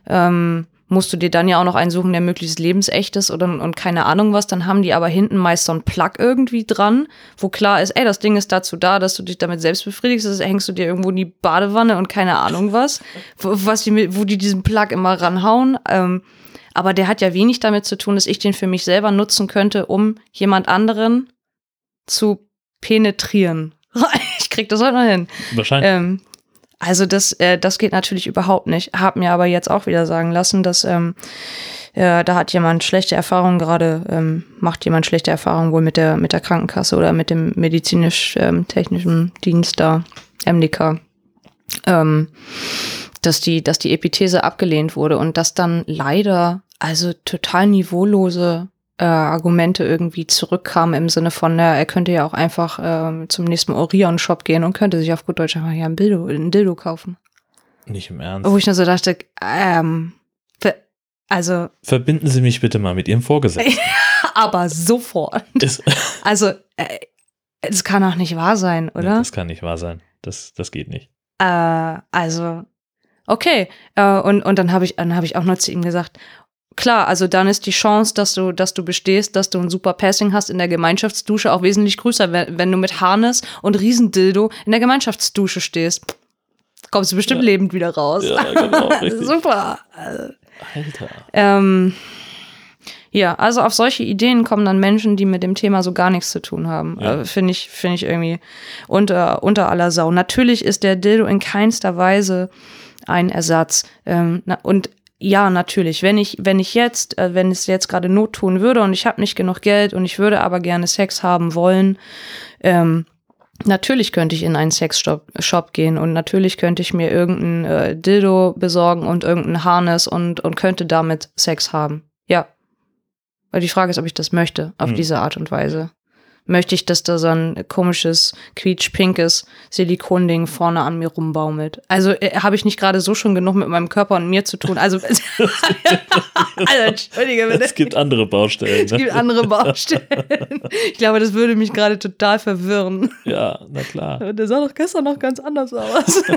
ähm, musst du dir dann ja auch noch einen suchen, der möglichst lebensecht ist oder, und keine Ahnung was, dann haben die aber hinten meist so ein Plug irgendwie dran, wo klar ist, ey, das Ding ist dazu da, dass du dich damit selbst befriedigst, das hängst du dir irgendwo in die Badewanne und keine Ahnung was, wo, was die, wo die diesen Plug immer ranhauen, ähm, aber der hat ja wenig damit zu tun, dass ich den für mich selber nutzen könnte, um jemand anderen zu penetrieren. Ich krieg das heute noch hin. Wahrscheinlich. Ähm, also das, äh, das geht natürlich überhaupt nicht. Hab mir aber jetzt auch wieder sagen lassen, dass ähm, äh, da hat jemand schlechte Erfahrungen gerade, ähm, macht jemand schlechte Erfahrungen wohl mit der mit der Krankenkasse oder mit dem medizinisch-technischen Dienst da, MDK. Ähm, dass die, dass die Epithese abgelehnt wurde und dass dann leider also total niveaulose äh, Argumente irgendwie zurückkamen im Sinne von, na, er könnte ja auch einfach ähm, zum nächsten Orion-Shop gehen und könnte sich auf gut Deutsch einfach ja ein Dildo, ein Dildo kaufen. Nicht im Ernst. Wo ich nur so dachte, ähm, also, Verbinden Sie mich bitte mal mit Ihrem Vorgesetzten. aber sofort. Das, Also, äh, es kann doch nicht wahr sein, Nee, oder? das kann nicht wahr sein. Das, das geht nicht. Äh, also, okay. Äh, und, und dann habe ich, dann habe ich auch noch zu ihm gesagt, klar, also dann ist die Chance, dass du, dass du bestehst, dass du ein super Passing hast in der Gemeinschaftsdusche auch wesentlich größer, wenn, wenn du mit Harness und Riesendildo in der Gemeinschaftsdusche stehst. Kommst du bestimmt lebend wieder raus. Ja, genau. Super. Alter. Ähm, ja, also auf solche Ideen kommen dann Menschen, die mit dem Thema so gar nichts zu tun haben. Ja. Äh, Finde ich, finde ich irgendwie unter, unter aller Sau. Natürlich ist der Dildo in keinster Weise ein Ersatz. Ähm, na, und ja, natürlich, wenn ich, wenn ich jetzt, äh, wenn es jetzt gerade Not tun würde und ich habe nicht genug Geld und ich würde aber gerne Sex haben wollen, ähm, Natürlich könnte ich in einen Sexshop Shop gehen und natürlich könnte ich mir irgendein äh, Dildo besorgen und irgendein Harness und, und könnte damit Sex haben. Ja. Weil die Frage ist, ob ich das möchte, auf Hm. diese Art und Weise. Möchte ich, dass da so ein komisches, quietsch-pinkes Silikonding vorne an mir rumbaumelt? Also äh, habe ich nicht gerade so schon genug mit meinem Körper und mir zu tun? Also, also entschuldige bitte. Es gibt andere Baustellen. Es gibt Ne? andere Baustellen. Ich glaube, das würde mich gerade total verwirren. Ja, na klar. Der sah doch gestern noch ganz anders aus.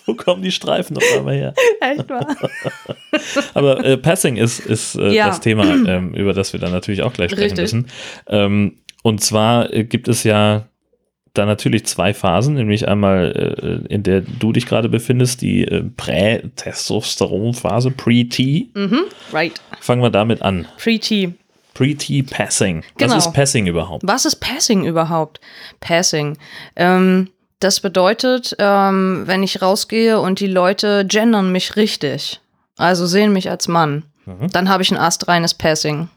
Wo kommen die Streifen auf einmal her? Echt wahr? Aber äh, Passing ist, ist äh, Ja. das Thema, ähm, über das wir dann natürlich auch gleich sprechen Richtig. müssen. Ähm, und zwar äh, gibt es ja da natürlich zwei Phasen, nämlich einmal, äh, in der du dich gerade befindest, die äh, Prä-Testosteron-Phase, Pre-T. Mhm. Right. Fangen wir damit an. Pre-T. Pre-T-Passing. Genau. Was ist Passing überhaupt? Was ist Passing überhaupt? Passing. Ähm, das bedeutet, ähm, wenn ich rausgehe und die Leute gendern mich richtig, also sehen mich als Mann, Mhm. dann habe ich ein astreines Passing.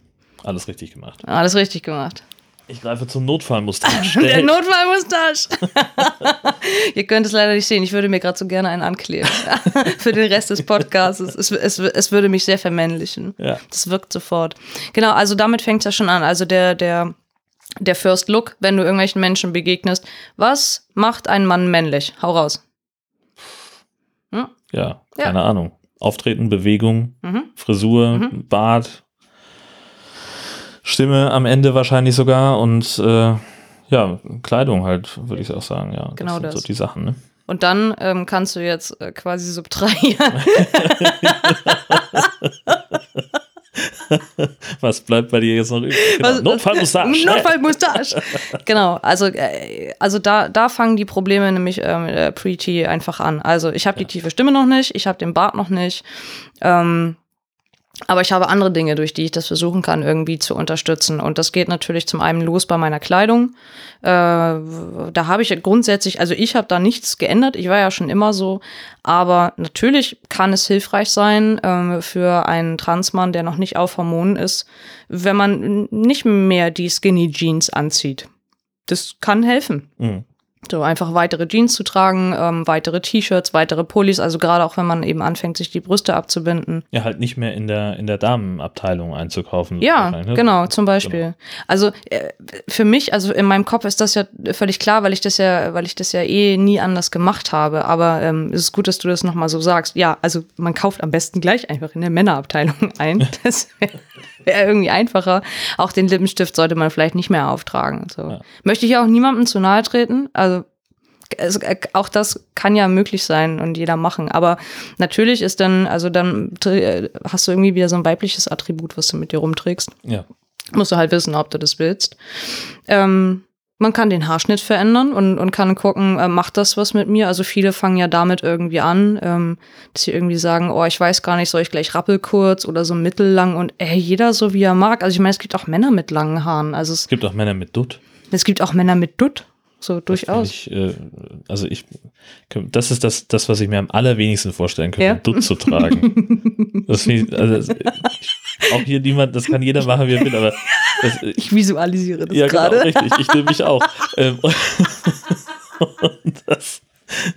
Alles richtig gemacht. Alles richtig gemacht. Ich greife zum Notfallmustache. Der Notfallmustache. Ihr könnt es leider nicht sehen. Ich würde mir gerade so gerne einen ankleben. Für den Rest des Podcasts. Es, es, es würde mich sehr vermännlichen. Ja. Das wirkt sofort. Genau, also damit fängt es ja schon an. Also der, der, der First Look, wenn du irgendwelchen Menschen begegnest. Was macht einen Mann männlich? Hau raus. Ja, keine Ahnung. Auftreten, Bewegung, Mhm. Frisur, Bart, Stimme am Ende wahrscheinlich sogar und äh, ja, Kleidung halt, würde ich auch sagen. Ja, Genau das. Sind das. so die Sachen, ne? Und dann ähm, kannst du jetzt äh, quasi subtrahieren. Was bleibt bei dir jetzt noch übrig? Genau. Was- Notfallmustache. Notfallmustache. genau, also, äh, also da, da fangen die Probleme nämlich ähm, äh, Pre-T einfach an. Also ich habe die tiefe Stimme noch nicht, ich habe den Bart noch nicht. Ähm, aber ich habe andere Dinge, durch die ich das versuchen kann, irgendwie zu unterstützen. Und das geht natürlich zum einen los bei meiner Kleidung. Äh, da habe ich grundsätzlich, also ich habe da nichts geändert. Ich war ja schon immer so. Aber natürlich kann es hilfreich sein ähm, für einen Transmann, der noch nicht auf Hormonen ist, wenn man nicht mehr die Skinny Jeans anzieht. Das kann helfen. Mhm. So einfach weitere Jeans zu tragen, ähm, weitere T-Shirts, weitere Pullis, also gerade auch wenn man eben anfängt, sich die Brüste abzubinden. Ja, halt nicht mehr in der, in der Damenabteilung einzukaufen. Ja, ne? genau, zum Beispiel. Also äh, für mich, also in meinem Kopf ist das ja völlig klar, weil ich das ja, weil ich das ja eh nie anders gemacht habe. Aber ähm, es ist gut, dass du das nochmal so sagst. Ja, also man kauft am besten gleich einfach in der Männerabteilung ein. Das wäre wär irgendwie einfacher. Auch den Lippenstift sollte man vielleicht nicht mehr auftragen. So. Ja. Möchte ich auch niemandem zu nahe treten. Also es, äh, auch das kann ja möglich sein und jeder machen. Aber natürlich ist dann, also dann äh, hast du irgendwie wieder so ein weibliches Attribut, was du mit dir rumträgst. Ja. Musst du halt wissen, ob du das willst. Ähm, man kann den Haarschnitt verändern und, und kann gucken, äh, macht das was mit mir? Also viele fangen ja damit irgendwie an, ähm, dass sie irgendwie sagen, oh, ich weiß gar nicht, soll ich gleich rappelkurz oder so mittellang und ey, jeder so wie er mag. Also ich meine, es gibt auch Männer mit langen Haaren. Also es, Es gibt auch Männer mit Dutt. es gibt auch Männer mit Dutt. So durchaus. Ich, äh, also ich, das ist das, das, was ich mir am allerwenigsten vorstellen könnte, Ja. Dutt zu tragen. das ich, also, auch hier niemand, das kann jeder machen, wie er will, aber das, Ich visualisiere das ja, genau, gerade. richtig. Ich nehme mich auch. ähm, und, und das,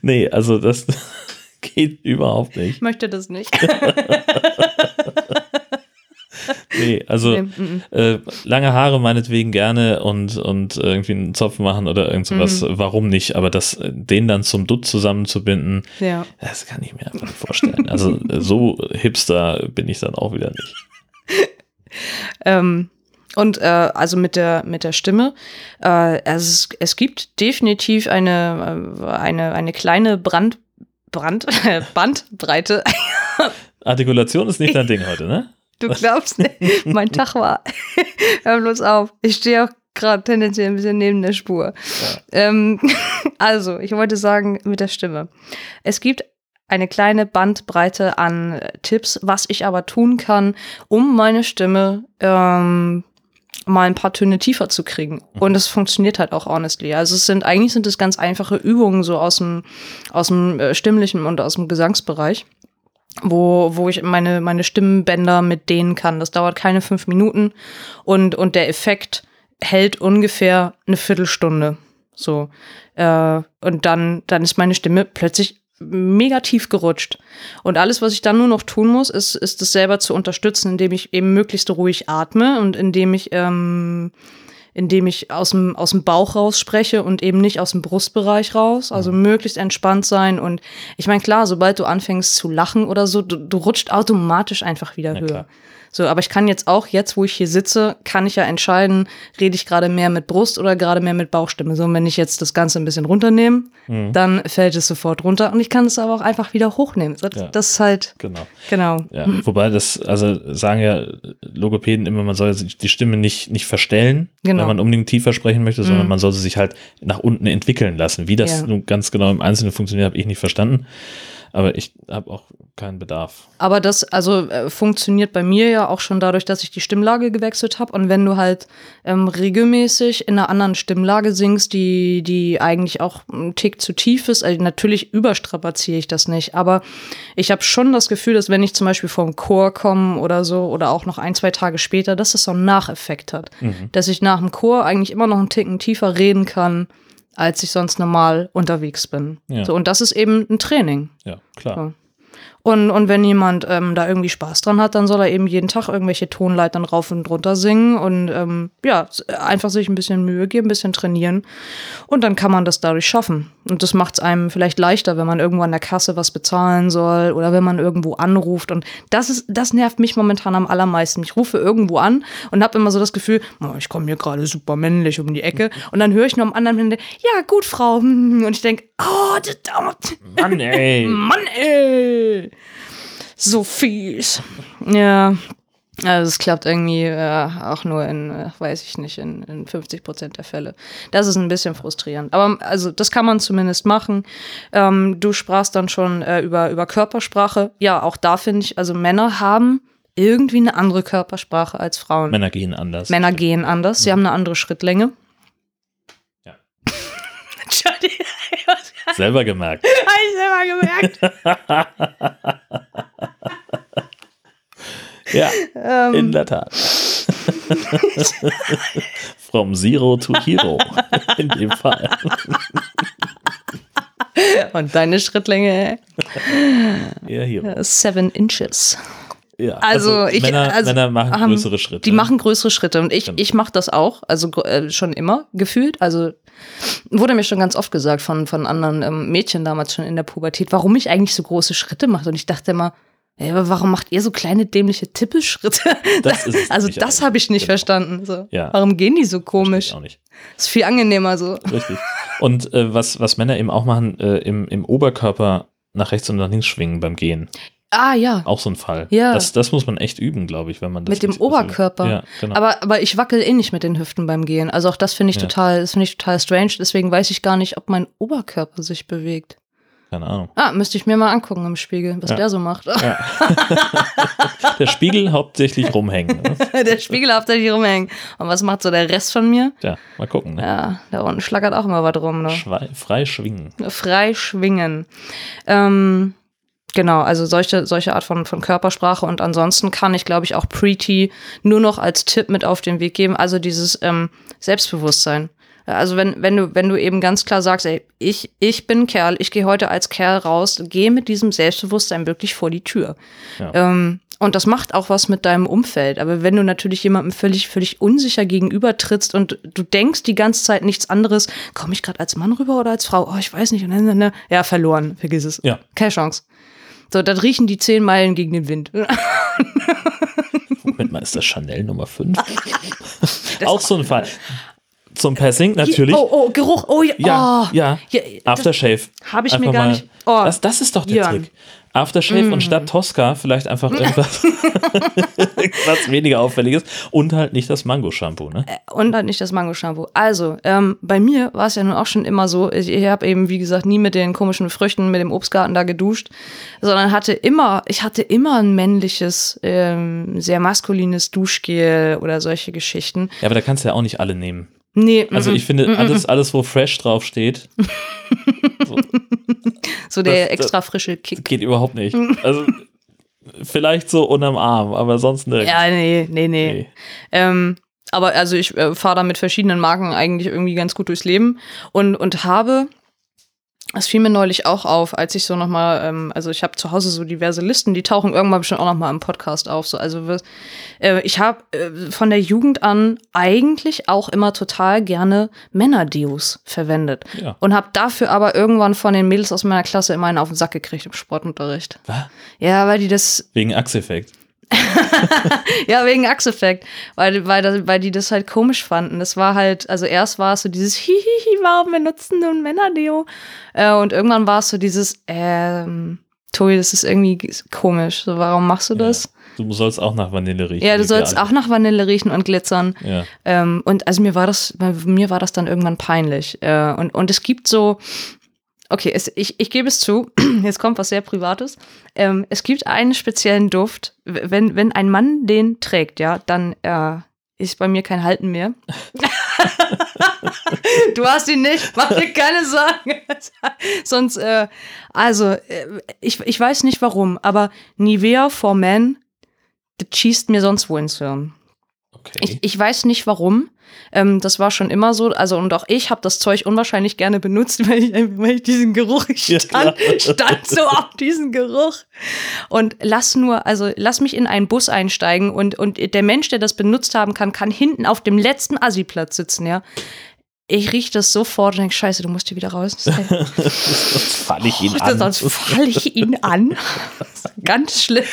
nee, also das geht überhaupt nicht. ich möchte das nicht. Nee, also Nee, mm, äh, lange Haare meinetwegen gerne und, und irgendwie einen Zopf machen oder irgend sowas, Mhm. warum nicht? Aber das, äh, den dann zum Dutt zusammenzubinden, ja. das kann ich mir einfach nicht vorstellen. Also äh, so hipster bin ich dann auch wieder nicht. Ähm, und äh, also mit der mit der Stimme, äh, es, es gibt definitiv eine äh, eine eine kleine Brand Brand Bandbreite. Artikulation ist nicht dein Ding heute, ne? Du glaubst nicht, mein Tag war. Hör bloß auf. Ich stehe auch gerade tendenziell ein bisschen neben der Spur. Ähm, also, ich wollte sagen mit der Stimme. Es gibt eine kleine Bandbreite an äh, Tipps, was ich aber tun kann, um meine Stimme ähm, mal ein paar Töne tiefer zu kriegen. Und es funktioniert halt auch honestly. Also es sind eigentlich sind es ganz einfache Übungen so aus dem aus dem äh, stimmlichen und aus dem Gesangsbereich, wo wo ich meine meine Stimmbänder mit dehnen kann. Das dauert keine fünf Minuten und und der Effekt hält ungefähr eine Viertelstunde. So äh, und dann dann ist meine Stimme plötzlich mega tief gerutscht. Und alles, was ich dann nur noch tun muss, ist, ist es selber zu unterstützen, indem ich eben möglichst ruhig atme und indem ich, ähm, indem ich aus dem, aus dem Bauch raus spreche und eben nicht aus dem Brustbereich raus. Also möglichst entspannt sein. Und ich meine, klar, sobald du anfängst zu lachen oder so, du, du rutscht automatisch einfach wieder Na höher. klar. So, aber ich kann jetzt auch, jetzt wo ich hier sitze, kann ich ja entscheiden, rede ich gerade mehr mit Brust oder gerade mehr mit Bauchstimme. So, und wenn ich jetzt das Ganze ein bisschen runternehme, Mhm. dann fällt es sofort runter und ich kann es aber auch einfach wieder hochnehmen. Das, Ja. das ist halt, Genau. genau. Ja, wobei das, also sagen ja Logopäden immer, man soll die Stimme nicht, nicht verstellen, Genau. wenn man unbedingt tiefer sprechen möchte, sondern Mhm. man soll sie sich halt nach unten entwickeln lassen. Wie das Ja. nun ganz genau im Einzelnen funktioniert, habe ich nicht verstanden. Aber ich habe auch keinen Bedarf. Aber das also äh, funktioniert bei mir ja auch schon dadurch, dass ich die Stimmlage gewechselt habe. Und wenn du halt ähm, regelmäßig in einer anderen Stimmlage singst, die, die eigentlich auch ein Tick zu tief ist, also natürlich überstrapaziere ich das nicht. Aber ich habe schon das Gefühl, dass wenn ich zum Beispiel vom Chor komme oder so oder auch noch ein, zwei Tage später, dass das so einen Nacheffekt hat. Dass ich nach dem Chor eigentlich immer noch einen Ticken tiefer reden kann, als ich sonst normal unterwegs bin. Ja. So, und das ist eben ein Training. Ja, klar. Ja. Und, und wenn jemand ähm, da irgendwie Spaß dran hat, dann soll er eben jeden Tag irgendwelche Tonleitern rauf und runter singen und ähm, ja, einfach sich ein bisschen Mühe geben, ein bisschen trainieren. Und dann kann man das dadurch schaffen. Und das macht es einem vielleicht leichter, wenn man irgendwo an der Kasse was bezahlen soll oder wenn man irgendwo anruft. Und das ist, das nervt mich momentan am allermeisten. Ich rufe irgendwo an und habe immer so das Gefühl, oh, ich komme hier gerade super männlich um die Ecke. Und dann höre ich nur am anderen Ende, ja, gut, Frau. Und ich denke, oh, das dauert. Mann, ey. Mann, ey. So fies. Ja. Also es klappt irgendwie äh, auch nur in, äh, weiß ich nicht, in, in 50 Prozent der Fälle. Das ist ein bisschen frustrierend. Aber also das kann man zumindest machen. Ähm, du sprachst dann schon äh, über, über Körpersprache. Ja, auch da finde ich, also Männer haben irgendwie eine andere Körpersprache als Frauen. Männer gehen anders. Männer gehen anders, sie haben eine andere Schrittlänge. Ja. Entschuldigung, Selber gemerkt. hab ich selber gemerkt. Ja, Ähm. in der Tat. From Zero to Hero. In dem Fall. Und deine Schrittlänge, Ja, Hero. seven inches. Ja, Also, ich, Männer, also, Männer machen haben- größere Schritte. Die machen größere Schritte und ich, Genau. ich mache das auch, also äh, schon immer gefühlt. Also wurde mir schon ganz oft gesagt von, von anderen ähm, Mädchen damals schon in der Pubertät, warum ich eigentlich so große Schritte mache. Und ich dachte immer, ey, aber warum macht ihr so kleine dämliche Tippelschritte? Das also das habe ich nicht Genau. verstanden. So. Ja. Warum gehen die so komisch? ich auch nicht. Ist viel angenehmer so. Richtig. Und äh, was, was Männer eben auch machen, äh, im, im Oberkörper nach rechts und nach links schwingen beim Gehen. Ah ja. Auch so ein Fall. Ja. Das, das muss man echt üben, glaube ich, wenn man das Mit dem nicht- also- Oberkörper. Ja, genau. Aber, aber ich wackel eh nicht mit den Hüften beim Gehen. Also auch das finde ich Ja. total, das finde ich total strange. Deswegen weiß ich gar nicht, ob mein Oberkörper sich bewegt. Keine Ahnung. Ah, müsste ich mir mal angucken im Spiegel, was Ja. der so macht. Der Spiegel hauptsächlich rumhängen. Ne? der Spiegel hier rumhängen. Und was macht so der Rest von mir? Tja, mal gucken. Ne? Ja, da unten schlackert auch immer was rum. Ne? Schwei frei schwingen. Frei schwingen. Ähm, genau, also solche, solche Art von, von Körpersprache. Und ansonsten kann ich, glaube ich, auch Pretty nur noch als Tipp mit auf den Weg geben. Also dieses ähm, Selbstbewusstsein. Also wenn, wenn du, wenn du eben ganz klar sagst, ey, ich, ich bin Kerl, ich gehe heute als Kerl raus, geh mit diesem Selbstbewusstsein wirklich vor die Tür. Ja. Ähm, und das macht auch was mit deinem Umfeld. Aber wenn du natürlich jemandem völlig, völlig unsicher gegenüber trittst und du denkst die ganze Zeit nichts anderes, komme ich gerade als Mann rüber oder als Frau? Oh, ich weiß nicht. Und dann, dann, ja, verloren, vergiss es. Ja. Keine Chance. So, dann riechen die zehn Meilen gegen den Wind. Moment mal, ist das Chanel Nummer 5? auch so ein Fall. Zum Passing natürlich. Oh, oh, Geruch. Oh, ja. Ja, oh. ja. Aftershave. hab ich mir Einfach gar mal- nicht- Oh. Das, das ist doch der Jörn. Trick. Aftershave Mm. und statt Tosca vielleicht einfach irgendwas, irgendwas weniger auffälliges und halt nicht das Mango-Shampoo, ne? Und halt nicht das Mango-Shampoo. Also, ähm, bei mir war es ja nun auch schon immer so, ich, ich habe eben, wie gesagt, nie mit den komischen Früchten, mit dem Obstgarten da geduscht, sondern hatte immer, ich hatte immer ein männliches, ähm, sehr maskulines Duschgel oder solche Geschichten. Ja, aber da kannst du ja auch nicht alle nehmen. Nee, Also mm, ich finde, alles, alles, wo fresh draufsteht, so der das- extra frische Kick. geht überhaupt nicht. Also vielleicht so unterm Arm, aber sonst nirgends. Ja, nee, nee, nee. Nee. Ähm, aber also ich äh, fahre da mit verschiedenen Marken eigentlich irgendwie ganz gut durchs Leben und, und habe, das fiel mir neulich auch auf, als ich so nochmal, ähm, also ich habe zu Hause so diverse Listen, die tauchen irgendwann bestimmt auch nochmal im Podcast auf. So, also äh, ich habe äh, von der Jugend an eigentlich auch immer total gerne Männerdeos verwendet. Ja. Und habe dafür aber irgendwann von den Mädels aus meiner Klasse immer einen auf den Sack gekriegt im Sportunterricht. Was? Ja, weil die das Wegen Achseffekt. ja, wegen Achseffekt, weil, weil, weil die das halt komisch fanden. Das war halt, also erst war es so dieses Hihihi, warum benutzen nun Männerdeo? Äh, und irgendwann war es so dieses, ähm, Tobi, das ist irgendwie komisch. So, warum machst du das? Du sollst auch nach Vanille riechen. Ja, du sollst auch nach Vanille riechen und glitzern. Ja. Ähm, und also mir war das, mir war das dann irgendwann peinlich. Äh, und, und es gibt so, okay, es, ich, ich gebe es zu, jetzt kommt was sehr Privates. Ähm, es gibt einen speziellen Duft, wenn, wenn ein Mann den trägt, ja, dann äh, ist bei mir kein Halten mehr. du hast ihn nicht, mach dir keine Sorgen. Sonst, äh, also, äh, ich, ich weiß nicht warum, aber Nivea for Men, das schießt mir sonst wo ins Hirn. Okay. Ich, ich weiß nicht warum. Ähm, das war schon immer so. Also, und auch ich habe das Zeug unwahrscheinlich gerne benutzt, weil ich, weil ich diesen Geruch ich stand, stand so auf diesen Geruch. Und lass nur, also lass mich in einen Bus einsteigen und, und der Mensch, der das benutzt haben kann, kann hinten auf dem letzten Assi-Platz sitzen, ja. Ich rieche das sofort und denke, scheiße, du musst hier wieder raus. Sonst falle ich ihn Oh, an. Sonst falle ich ihn an. Ganz schlimm.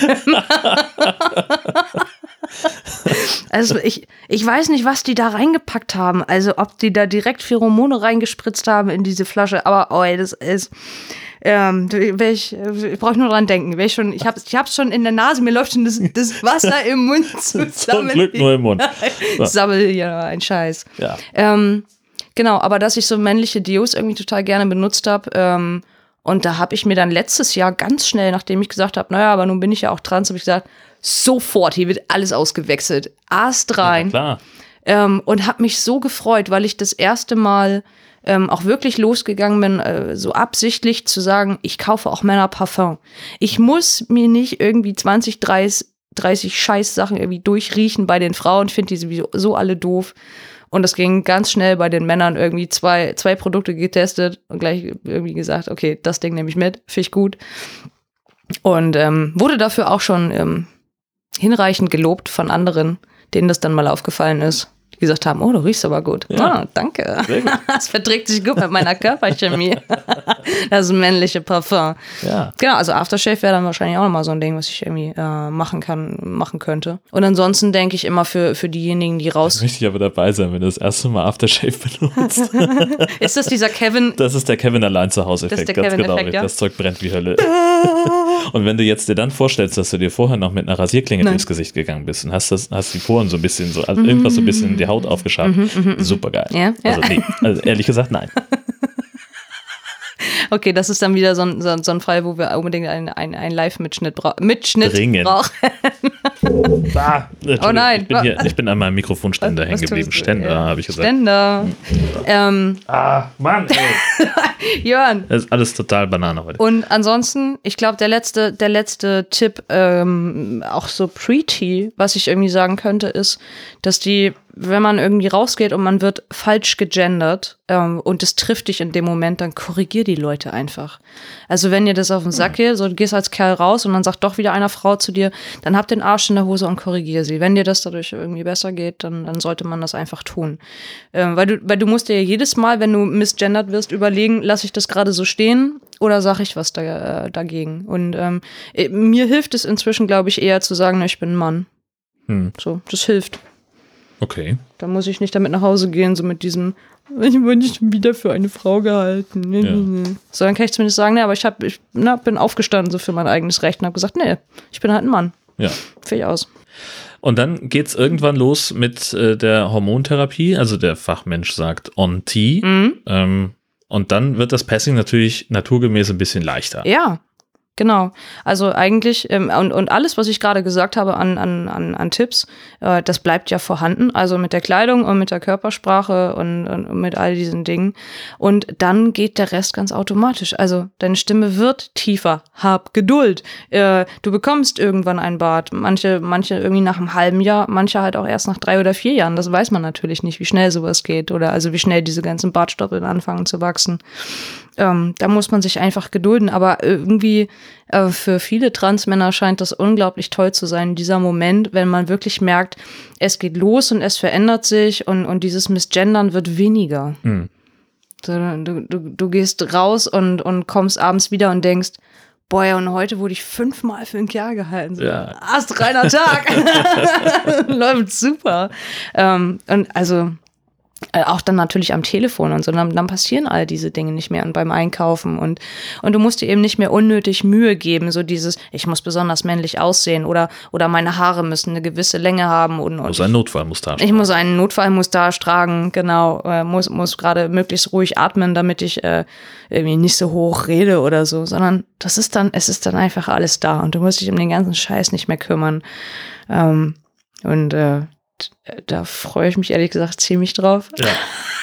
Also ich, ich weiß nicht, was die da reingepackt haben. Also ob die da direkt Pheromone reingespritzt haben in diese Flasche. Aber oh, ey, das ist. Ähm, ich, ich brauche nur dran denken. Ich schon, ich habe ich hab's schon in der Nase, mir läuft schon das, das Wasser im Mund zusammen. Zum Glück nur im Mund. So. Sammel ja ein Scheiß. Ja. Ähm, genau, aber dass ich so männliche Deos irgendwie total gerne benutzt habe. Ähm, und da habe ich mir dann letztes Jahr ganz schnell, nachdem ich gesagt habe, naja, aber nun bin ich ja auch trans, habe ich gesagt, sofort, hier wird alles ausgewechselt. Ast ja, rein. klar. Ähm, und habe mich so gefreut, weil ich das erste Mal ähm, auch wirklich losgegangen bin, äh, so absichtlich zu sagen, ich kaufe auch Männer Parfum. Ich muss mir nicht irgendwie 20, 30, 30 Scheiß-Sachen irgendwie durchriechen bei den Frauen, finde die sowieso so alle doof. Und das ging ganz schnell bei den Männern irgendwie zwei, zwei Produkte getestet und gleich irgendwie gesagt, okay, das Ding nehme ich mit, finde ich gut. Und ähm, wurde dafür auch schon ähm, hinreichend gelobt von anderen, denen das dann mal aufgefallen ist. Die gesagt haben, oh, du riechst aber gut. Ja. Ah, danke. Das verträgt sich gut mit meiner Körperchemie. Das männliche Parfum. Ja. Genau, also Aftershave wäre dann wahrscheinlich auch nochmal so ein Ding, was ich irgendwie äh, machen kann, machen könnte. Und ansonsten denke ich immer für, für diejenigen, die raus. Möchte ich aber dabei sein, wenn du das erste Mal Aftershave benutzt. Ist das dieser Kevin? Das ist der Kevin allein zu Hause Das ist Effekt, der ganz genau. Ja? Das Zeug brennt wie Hölle. und wenn du jetzt dir dann vorstellst, dass du dir vorher noch mit einer Rasierklinge Nein. durchs Gesicht gegangen bist und hast, das, hast die Poren so ein bisschen so, also irgendwas so ein bisschen in die Haut aufgeschabt, super geil. Mhm, Ja, ja. Also nee, also ehrlich gesagt nein. Okay, das ist dann wieder so ein, so, so ein Fall, wo wir unbedingt einen ein, ein Live-Mitschnitt bra Mitschnitt brauchen. Ah, Oh nein. Ich bin, hier, ich bin an meinem Mikrofonständer hängen geblieben. Ständer, Ja. habe ich gesagt. Ständer. Ähm, Ah, Mann, ey. Jörn. Das ist alles total Banane heute. Und ansonsten, ich glaube, der letzte, der letzte Tipp, ähm, auch so Pretty, was ich irgendwie sagen könnte, ist, dass die, wenn man irgendwie rausgeht und man wird falsch gegendert ähm, und es trifft dich in dem Moment, dann korrigier die Leute einfach. Also wenn ihr das auf den Sack geht, so du gehst als Kerl raus und dann sagt doch wieder einer Frau zu dir, dann hab den Arsch in der Hose und korrigier sie. Wenn dir das dadurch irgendwie besser geht, dann, dann sollte man das einfach tun. Ähm, weil, du, weil du musst dir ja jedes Mal, wenn du misgendert wirst, überlegen, lasse ich das gerade so stehen oder sage ich was da, äh, dagegen? Und ähm, äh, mir hilft es inzwischen, glaube ich, eher zu sagen, na, ich bin ein Mann. Hm. So, das hilft. Okay. Da muss ich nicht damit nach Hause gehen, so mit diesem, ich wurde nicht wieder für eine Frau gehalten. Ja. So, dann kann ich zumindest sagen, nee, aber ich, hab, ich na, bin aufgestanden so für mein eigenes Recht und habe gesagt, nee, ich bin halt ein Mann. Ja. Fertig aus. Und dann geht's irgendwann los mit äh, der Hormontherapie. Also der Fachmensch sagt On-T. Mhm. Ähm, und dann wird das Passing natürlich naturgemäß ein bisschen leichter. Ja, genau. Also eigentlich, ähm, und, und alles, was ich gerade gesagt habe an, an, an, an Tipps, äh, das bleibt ja vorhanden. Also mit der Kleidung und mit der Körpersprache und, und, mit all diesen Dingen. Und dann geht der Rest ganz automatisch. Also deine Stimme wird tiefer. Hab Geduld. Äh, du bekommst irgendwann ein Bart. Manche, manche irgendwie nach einem halben Jahr, manche halt auch erst nach drei oder vier Jahren. Das weiß man natürlich nicht, wie schnell sowas geht oder also wie schnell diese ganzen Bartstoppeln anfangen zu wachsen. Ähm, da muss man sich einfach gedulden. Aber irgendwie äh, für viele Transmänner scheint das unglaublich toll zu sein, dieser Moment, wenn man wirklich merkt, es geht los und es verändert sich und, und dieses Missgendern wird weniger. Mhm. Du, du, du gehst raus und, und kommst abends wieder und denkst, boah, ja, und heute wurde ich fünfmal für einen Kerl gehalten. So, Ja. Astreiner Tag. Läuft super. Ähm, und also äh, auch dann natürlich am Telefon und so, dann, dann passieren all diese Dinge nicht mehr. Und beim Einkaufen und, und du musst dir eben nicht mehr unnötig Mühe geben, so dieses, ich muss besonders männlich aussehen oder, oder meine Haare müssen eine gewisse Länge haben und, und Muss ein Notfallmustache. ich muss einen Notfallmustache tragen, genau, äh, muss, muss gerade möglichst ruhig atmen, damit ich äh, irgendwie nicht so hoch rede oder so, sondern das ist dann, es ist dann einfach alles da. Und du musst dich um den ganzen Scheiß nicht mehr kümmern. Ähm, und äh, da freue ich mich ehrlich gesagt ziemlich drauf. Ja,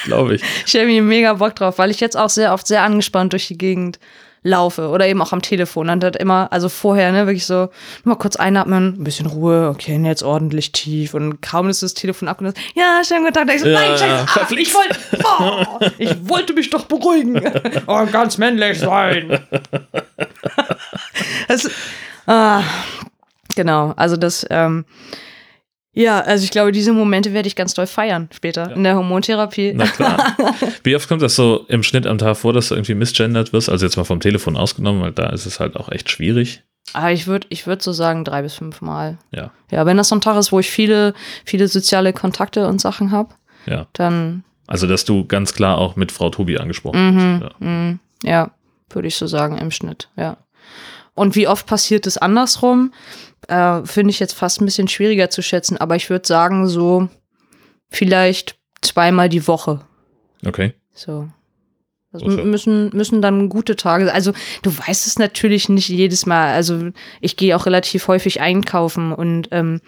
glaube ich. Ich habe mir mega Bock drauf, weil ich jetzt auch sehr oft sehr angespannt durch die Gegend laufe oder eben auch am Telefon. Und das immer, also vorher, ne, wirklich so, mal kurz einatmen, ein bisschen Ruhe, okay, jetzt ordentlich tief. Und kaum ist das Telefon ab und das, ja, schönen guten Tag. Da ich so, Ja, nein, scheiße, ah, ich wollte, oh, ich wollte mich doch beruhigen und ganz männlich sein. das, ah, genau, also das, ähm, ja, also ich glaube, diese Momente werde ich ganz doll feiern später in der Hormontherapie. Na klar. Wie oft kommt das so im Schnitt am Tag vor, dass du irgendwie misgendert wirst? Also jetzt mal vom Telefon ausgenommen, weil da ist es halt auch echt schwierig. Aber Ah, ich würde ich würd so sagen, drei bis fünf Mal. Ja, Ja, wenn das so ein Tag ist, wo ich viele, viele soziale Kontakte und Sachen habe, ja. dann, Also, dass du ganz klar auch mit Frau Tobi angesprochen mhm, bist. Ja. mm, ja, würde ich so sagen, im Schnitt, ja. Und wie oft passiert es andersrum, äh, finde ich jetzt fast ein bisschen schwieriger zu schätzen, aber ich würde sagen, so vielleicht zweimal die Woche. Okay. So. Das Also- müssen, müssen dann gute Tage sein. Also, du weißt es natürlich nicht jedes Mal. Also, ich gehe auch relativ häufig einkaufen und ähm,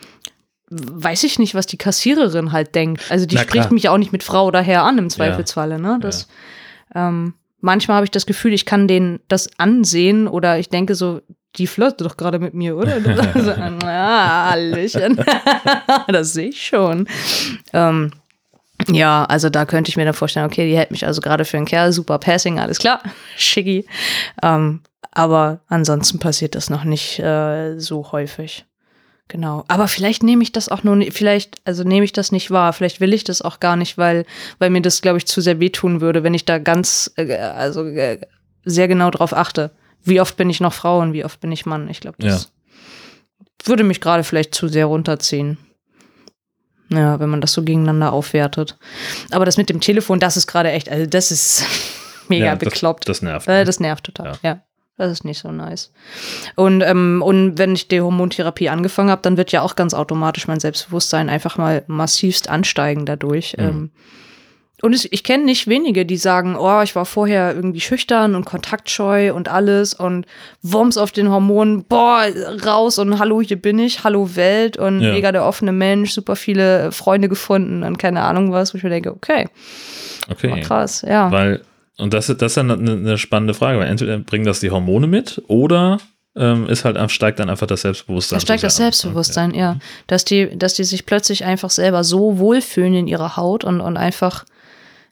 weiß ich nicht, was die Kassiererin halt denkt. Also, die Na spricht klar. mich auch nicht mit Frau oder Herr an, im Zweifelsfalle. Ne? Das, ähm, manchmal habe ich das Gefühl, ich kann denen das ansehen oder ich denke so, die flirtet doch gerade mit mir, oder? so, ah, Hallöchen. das sehe ich schon. Ähm, ja, also da könnte ich mir dann vorstellen, okay, die hält mich also gerade für einen Kerl, super Passing, alles klar, schicki. Ähm, aber ansonsten passiert das noch nicht äh, so häufig. Genau. Aber vielleicht nehme ich das auch nur, vielleicht, also nehme ich das nicht wahr. Vielleicht will ich das auch gar nicht, weil, weil mir das, glaube ich, zu sehr wehtun würde, wenn ich da ganz, äh, also äh, sehr genau drauf achte. Wie oft bin ich noch Frau und wie oft bin ich Mann? Ich glaube, das würde mich gerade vielleicht zu sehr runterziehen. Ja, wenn man das so gegeneinander aufwertet. Aber das mit dem Telefon, das ist gerade echt, also das ist mega Ja, das- bekloppt. Das nervt. Äh, das nervt total, ja. Das ist nicht so nice. Und, ähm, und wenn ich die Hormontherapie angefangen habe, dann wird ja auch ganz automatisch mein Selbstbewusstsein einfach mal massivst ansteigen dadurch. Mhm. Ähm, und es, ich kenne nicht wenige, die sagen, oh, ich war vorher irgendwie schüchtern und kontaktscheu und alles und Wumms auf den Hormonen, boah, raus und hallo, hier bin ich, hallo Welt und Ja. mega der offene Mensch, super viele Freunde gefunden und keine Ahnung was, wo ich mir denke, okay, okay. oh, krass, ja. Weil, und das, das ist dann eine, eine spannende Frage, weil entweder bringen das die Hormone mit oder ähm, ist halt, steigt dann einfach das Selbstbewusstsein. Da steigt das. Selbstbewusstsein, ja. Dass die, dass die sich plötzlich einfach selber so wohlfühlen in ihrer Haut und, und einfach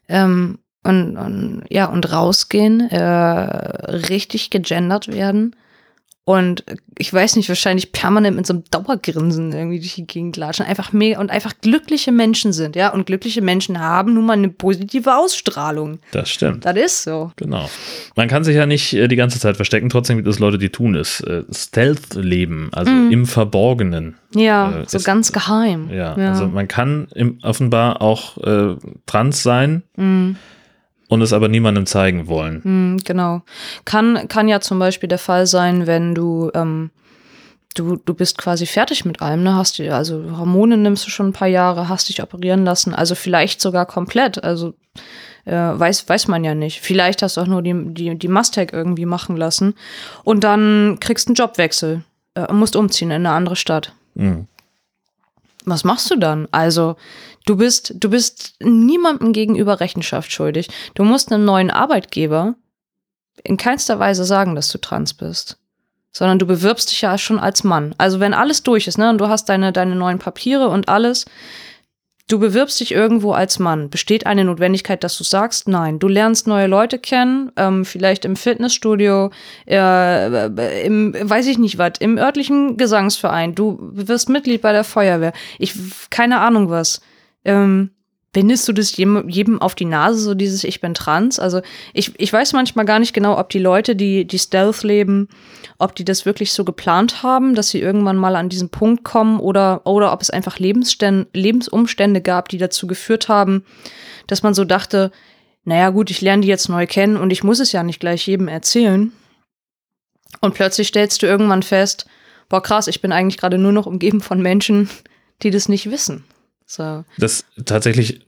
ähm, und, und ja und rausgehen, äh, richtig gegendert werden und ich weiß nicht, wahrscheinlich permanent mit so einem Dauergrinsen irgendwie durch die Gegend latschen, einfach mega und einfach glückliche Menschen sind, ja. Und glückliche Menschen haben nun mal eine positive Ausstrahlung. Das stimmt. Das ist so. Genau. Man kann sich ja nicht äh, die ganze Zeit verstecken, trotzdem gibt es Leute, die tun es. Äh, Stealth-Leben, also Mhm. im Verborgenen. Ja, Äh, so ist- ganz geheim. Ja, also man kann im, offenbar auch äh, trans sein Mhm. Und es aber niemandem zeigen wollen. Mhm, genau. Kann, kann ja zum Beispiel der Fall sein, wenn du, ähm, du, du bist quasi fertig mit allem, ne? Hast du, also Hormone nimmst du schon ein paar Jahre, hast dich operieren lassen, also vielleicht sogar komplett. Also äh, weiß, weiß man ja nicht. Vielleicht hast du auch nur die, die, die Mustag irgendwie machen lassen und dann kriegst du einen Jobwechsel. Äh, musst umziehen in eine andere Stadt. Mhm. Was machst du dann? Also, du bist, du bist niemandem gegenüber Rechenschaft schuldig. Du musst einem neuen Arbeitgeber in keinster Weise sagen, dass du trans bist. Sondern du bewirbst dich ja schon als Mann. Also, wenn alles durch ist, ne, und du hast deine, deine neuen Papiere und alles, du bewirbst dich irgendwo als Mann. Besteht eine Notwendigkeit, dass du sagst, nein. Du lernst neue Leute kennen, ähm, vielleicht im Fitnessstudio, äh, im, weiß ich nicht was, im örtlichen Gesangsverein. Du wirst Mitglied bei der Feuerwehr. Ich, keine Ahnung was. Ähm, bindest du das jedem, auf die Nase, so dieses Ich bin trans? Also ich, ich weiß manchmal gar nicht genau, ob die Leute, die, die Stealth leben, ob die das wirklich so geplant haben, dass sie irgendwann mal an diesen Punkt kommen oder, oder ob es einfach Lebensstände, Lebensumstände gab, die dazu geführt haben, dass man so dachte, naja gut, ich lerne die jetzt neu kennen und ich muss es ja nicht gleich jedem erzählen. Und plötzlich stellst du irgendwann fest, boah krass, ich bin eigentlich gerade nur noch umgeben von Menschen, die das nicht wissen. So. Das tatsächlich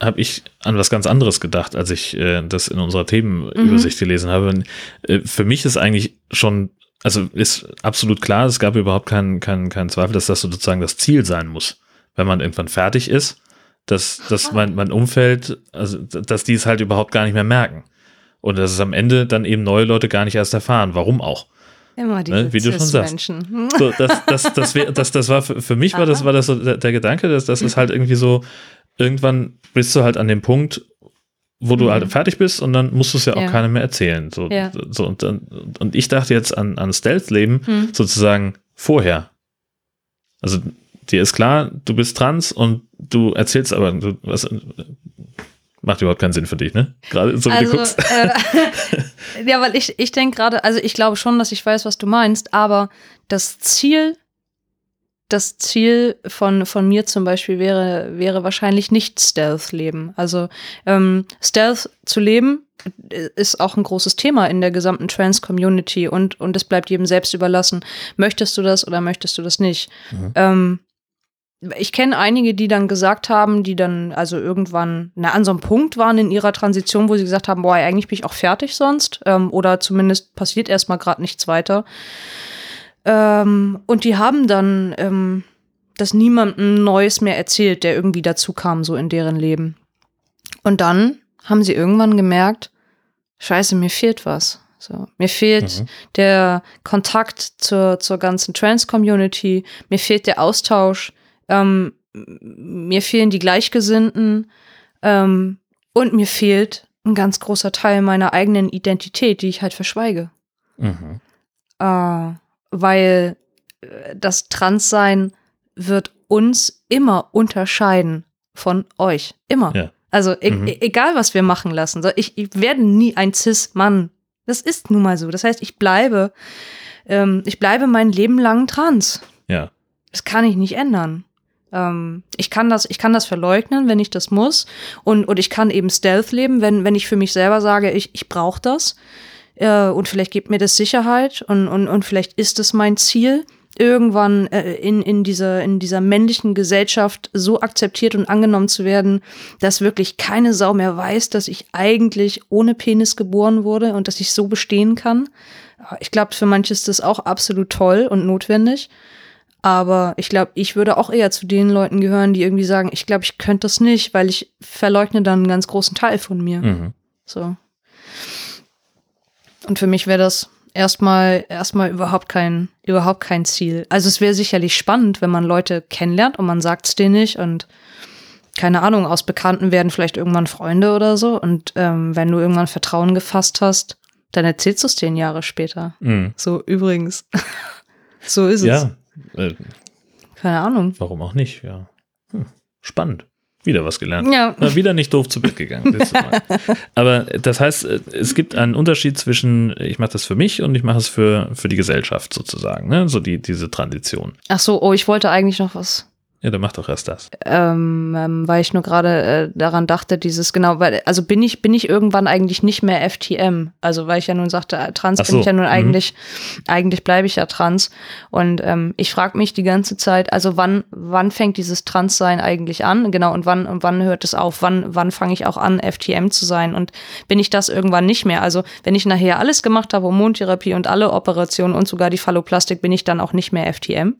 habe ich an was ganz anderes gedacht, als ich äh, das in unserer Themenübersicht gelesen habe. Und, äh, für mich ist eigentlich schon, also ist absolut klar, es gab überhaupt keinen keinen keinen Zweifel, dass das sozusagen das Ziel sein muss, wenn man irgendwann fertig ist, dass, dass mein, mein Umfeld, also dass die es halt überhaupt gar nicht mehr merken. Und dass es am Ende dann eben neue Leute gar nicht erst erfahren. Warum auch? Immer diese Ne, wie du schon sagst. Cis-Menschen. So, das, das, das, wär, das, das war für, für mich war das, war das so der, der Gedanke, dass das ist halt irgendwie so, irgendwann bist du halt an dem Punkt, wo du Mhm. halt fertig bist und dann musst du es ja auch Ja. keinem mehr erzählen. So, Ja. so und, und ich dachte jetzt an, an Stealth-Leben Hm. sozusagen vorher. Also dir ist klar, du bist trans und du erzählst aber, du, was, macht überhaupt keinen Sinn für dich, ne? Gerade so wie du Also, guckst. äh, ja, weil ich, ich denke gerade, also ich glaube schon, dass ich weiß, was du meinst, aber das Ziel, das Ziel von, von mir zum Beispiel wäre, wäre wahrscheinlich nicht Stealth-Leben. Also ähm, Stealth zu leben äh, ist auch ein großes Thema in der gesamten Trans-Community und, und es bleibt jedem selbst überlassen. Möchtest du das oder möchtest du das nicht? Ähm, ich kenne einige, die dann gesagt haben, die dann also irgendwann na, an so einem Punkt waren in ihrer Transition, wo sie gesagt haben, boah, eigentlich bin ich auch fertig sonst ähm, oder zumindest passiert erstmal gerade nichts weiter. Ähm, und die haben dann ähm, das niemandem Neues mehr erzählt, der irgendwie dazu kam, so in deren Leben. Und dann haben sie irgendwann gemerkt, scheiße, mir fehlt was. So, mir fehlt Mhm. der Kontakt zur, zur ganzen Trans-Community, mir fehlt der Austausch, ähm, mir fehlen die Gleichgesinnten ähm, und mir fehlt ein ganz großer Teil meiner eigenen Identität, die ich halt verschweige. Mhm. Äh, weil äh, das Transsein wird uns immer unterscheiden von euch. Immer. Ja. Also e Mhm. e egal, was wir machen lassen. Ich, ich werde nie ein Cis-Mann. Das ist nun mal so. Das heißt, ich bleibe, ähm, ich bleibe mein Leben lang trans. Ja. Das kann ich nicht ändern. Ähm, ich kann das, ich kann das verleugnen, wenn ich das muss. Und, und ich kann eben Stealth leben, wenn, wenn ich für mich selber sage, ich, ich brauche das. Äh, und vielleicht gibt mir das Sicherheit und, und, und vielleicht ist es mein Ziel, irgendwann äh, in, in, dieser, in dieser männlichen Gesellschaft so akzeptiert und angenommen zu werden, dass wirklich keine Sau mehr weiß, dass ich eigentlich ohne Penis geboren wurde und dass ich so bestehen kann. Ich glaube, für manche ist das auch absolut toll und notwendig. Aber ich glaube, ich würde auch eher zu den Leuten gehören, die irgendwie sagen, ich glaube, ich könnte das nicht, weil ich verleugne dann einen ganz großen Teil von mir. Mhm. So. Und für mich wäre das erstmal erstmal überhaupt kein überhaupt kein Ziel. Also es wäre sicherlich spannend, wenn man Leute kennenlernt und man sagt es denen nicht und keine Ahnung, aus Bekannten werden vielleicht irgendwann Freunde oder so und ähm, wenn du irgendwann Vertrauen gefasst hast, dann erzählst du es zehn Jahre später. Mhm. So, übrigens. so ist es. Ja, äh, Keine Ahnung. warum auch nicht, ja. Hm, spannend. Wieder was gelernt. Ja. Na, wieder nicht doof zu Bett gegangen. Aber das heißt, äh, es gibt einen Unterschied zwischen, ich mache das für mich und ich mache es für, für die Gesellschaft sozusagen, ne? So die, diese Tradition. Ach so, oh, ich wollte eigentlich noch was Ja, dann mach doch erst das. ähm, ähm, weil ich nur gerade äh, daran dachte, dieses genau, weil also bin ich bin ich irgendwann eigentlich nicht mehr FTM, also weil ich ja nun sagte, äh, trans Ach bin ich so, ja nun mhm. eigentlich eigentlich bleibe ich ja trans und ähm, ich frage mich die ganze Zeit, also wann wann fängt dieses Transsein eigentlich an, genau und wann und wann hört es auf, wann wann fange ich auch an FTM zu sein und bin ich das irgendwann nicht mehr, also wenn ich nachher alles gemacht habe, Hormontherapie und alle Operationen und sogar die Phalloplastik, bin ich dann auch nicht mehr FTM?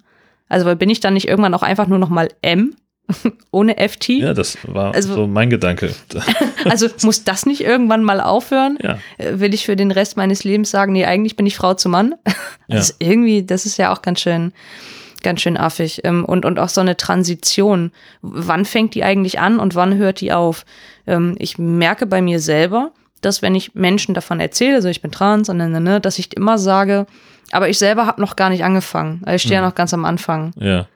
Also bin ich dann nicht irgendwann auch einfach nur noch mal M ohne FT? Ja, das war Also- so mein Gedanke. Also muss das nicht irgendwann mal aufhören? Ja. Äh, Will ich für den Rest meines Lebens sagen, nee, eigentlich bin ich Frau zu Mann? Ja. Das ist irgendwie, das ist ja auch ganz schön, ganz schön affig. Ähm, Und, und auch so eine Transition. Wann fängt die eigentlich an und wann hört die auf? Ähm, Ich merke bei mir selber, dass wenn ich Menschen davon erzähle, also ich bin trans, und ne, dass ich immer sage, aber ich selber habe noch gar nicht angefangen. Also ich stehe ja Mhm. noch ganz am Anfang. Ja.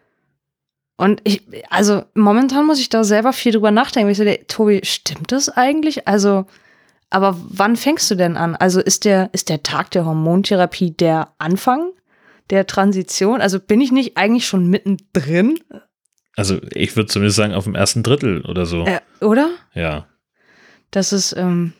Und ich, also momentan muss ich da selber viel drüber nachdenken. Ich so, der, Tobi, stimmt das eigentlich? Also, aber wann fängst du denn an? Also ist der, ist der Tag der Hormontherapie der Anfang der Transition? Also bin ich nicht eigentlich schon mittendrin? Also ich würde zumindest sagen, auf dem ersten Drittel oder so. Äh, oder? Ja. Das ist, ähm,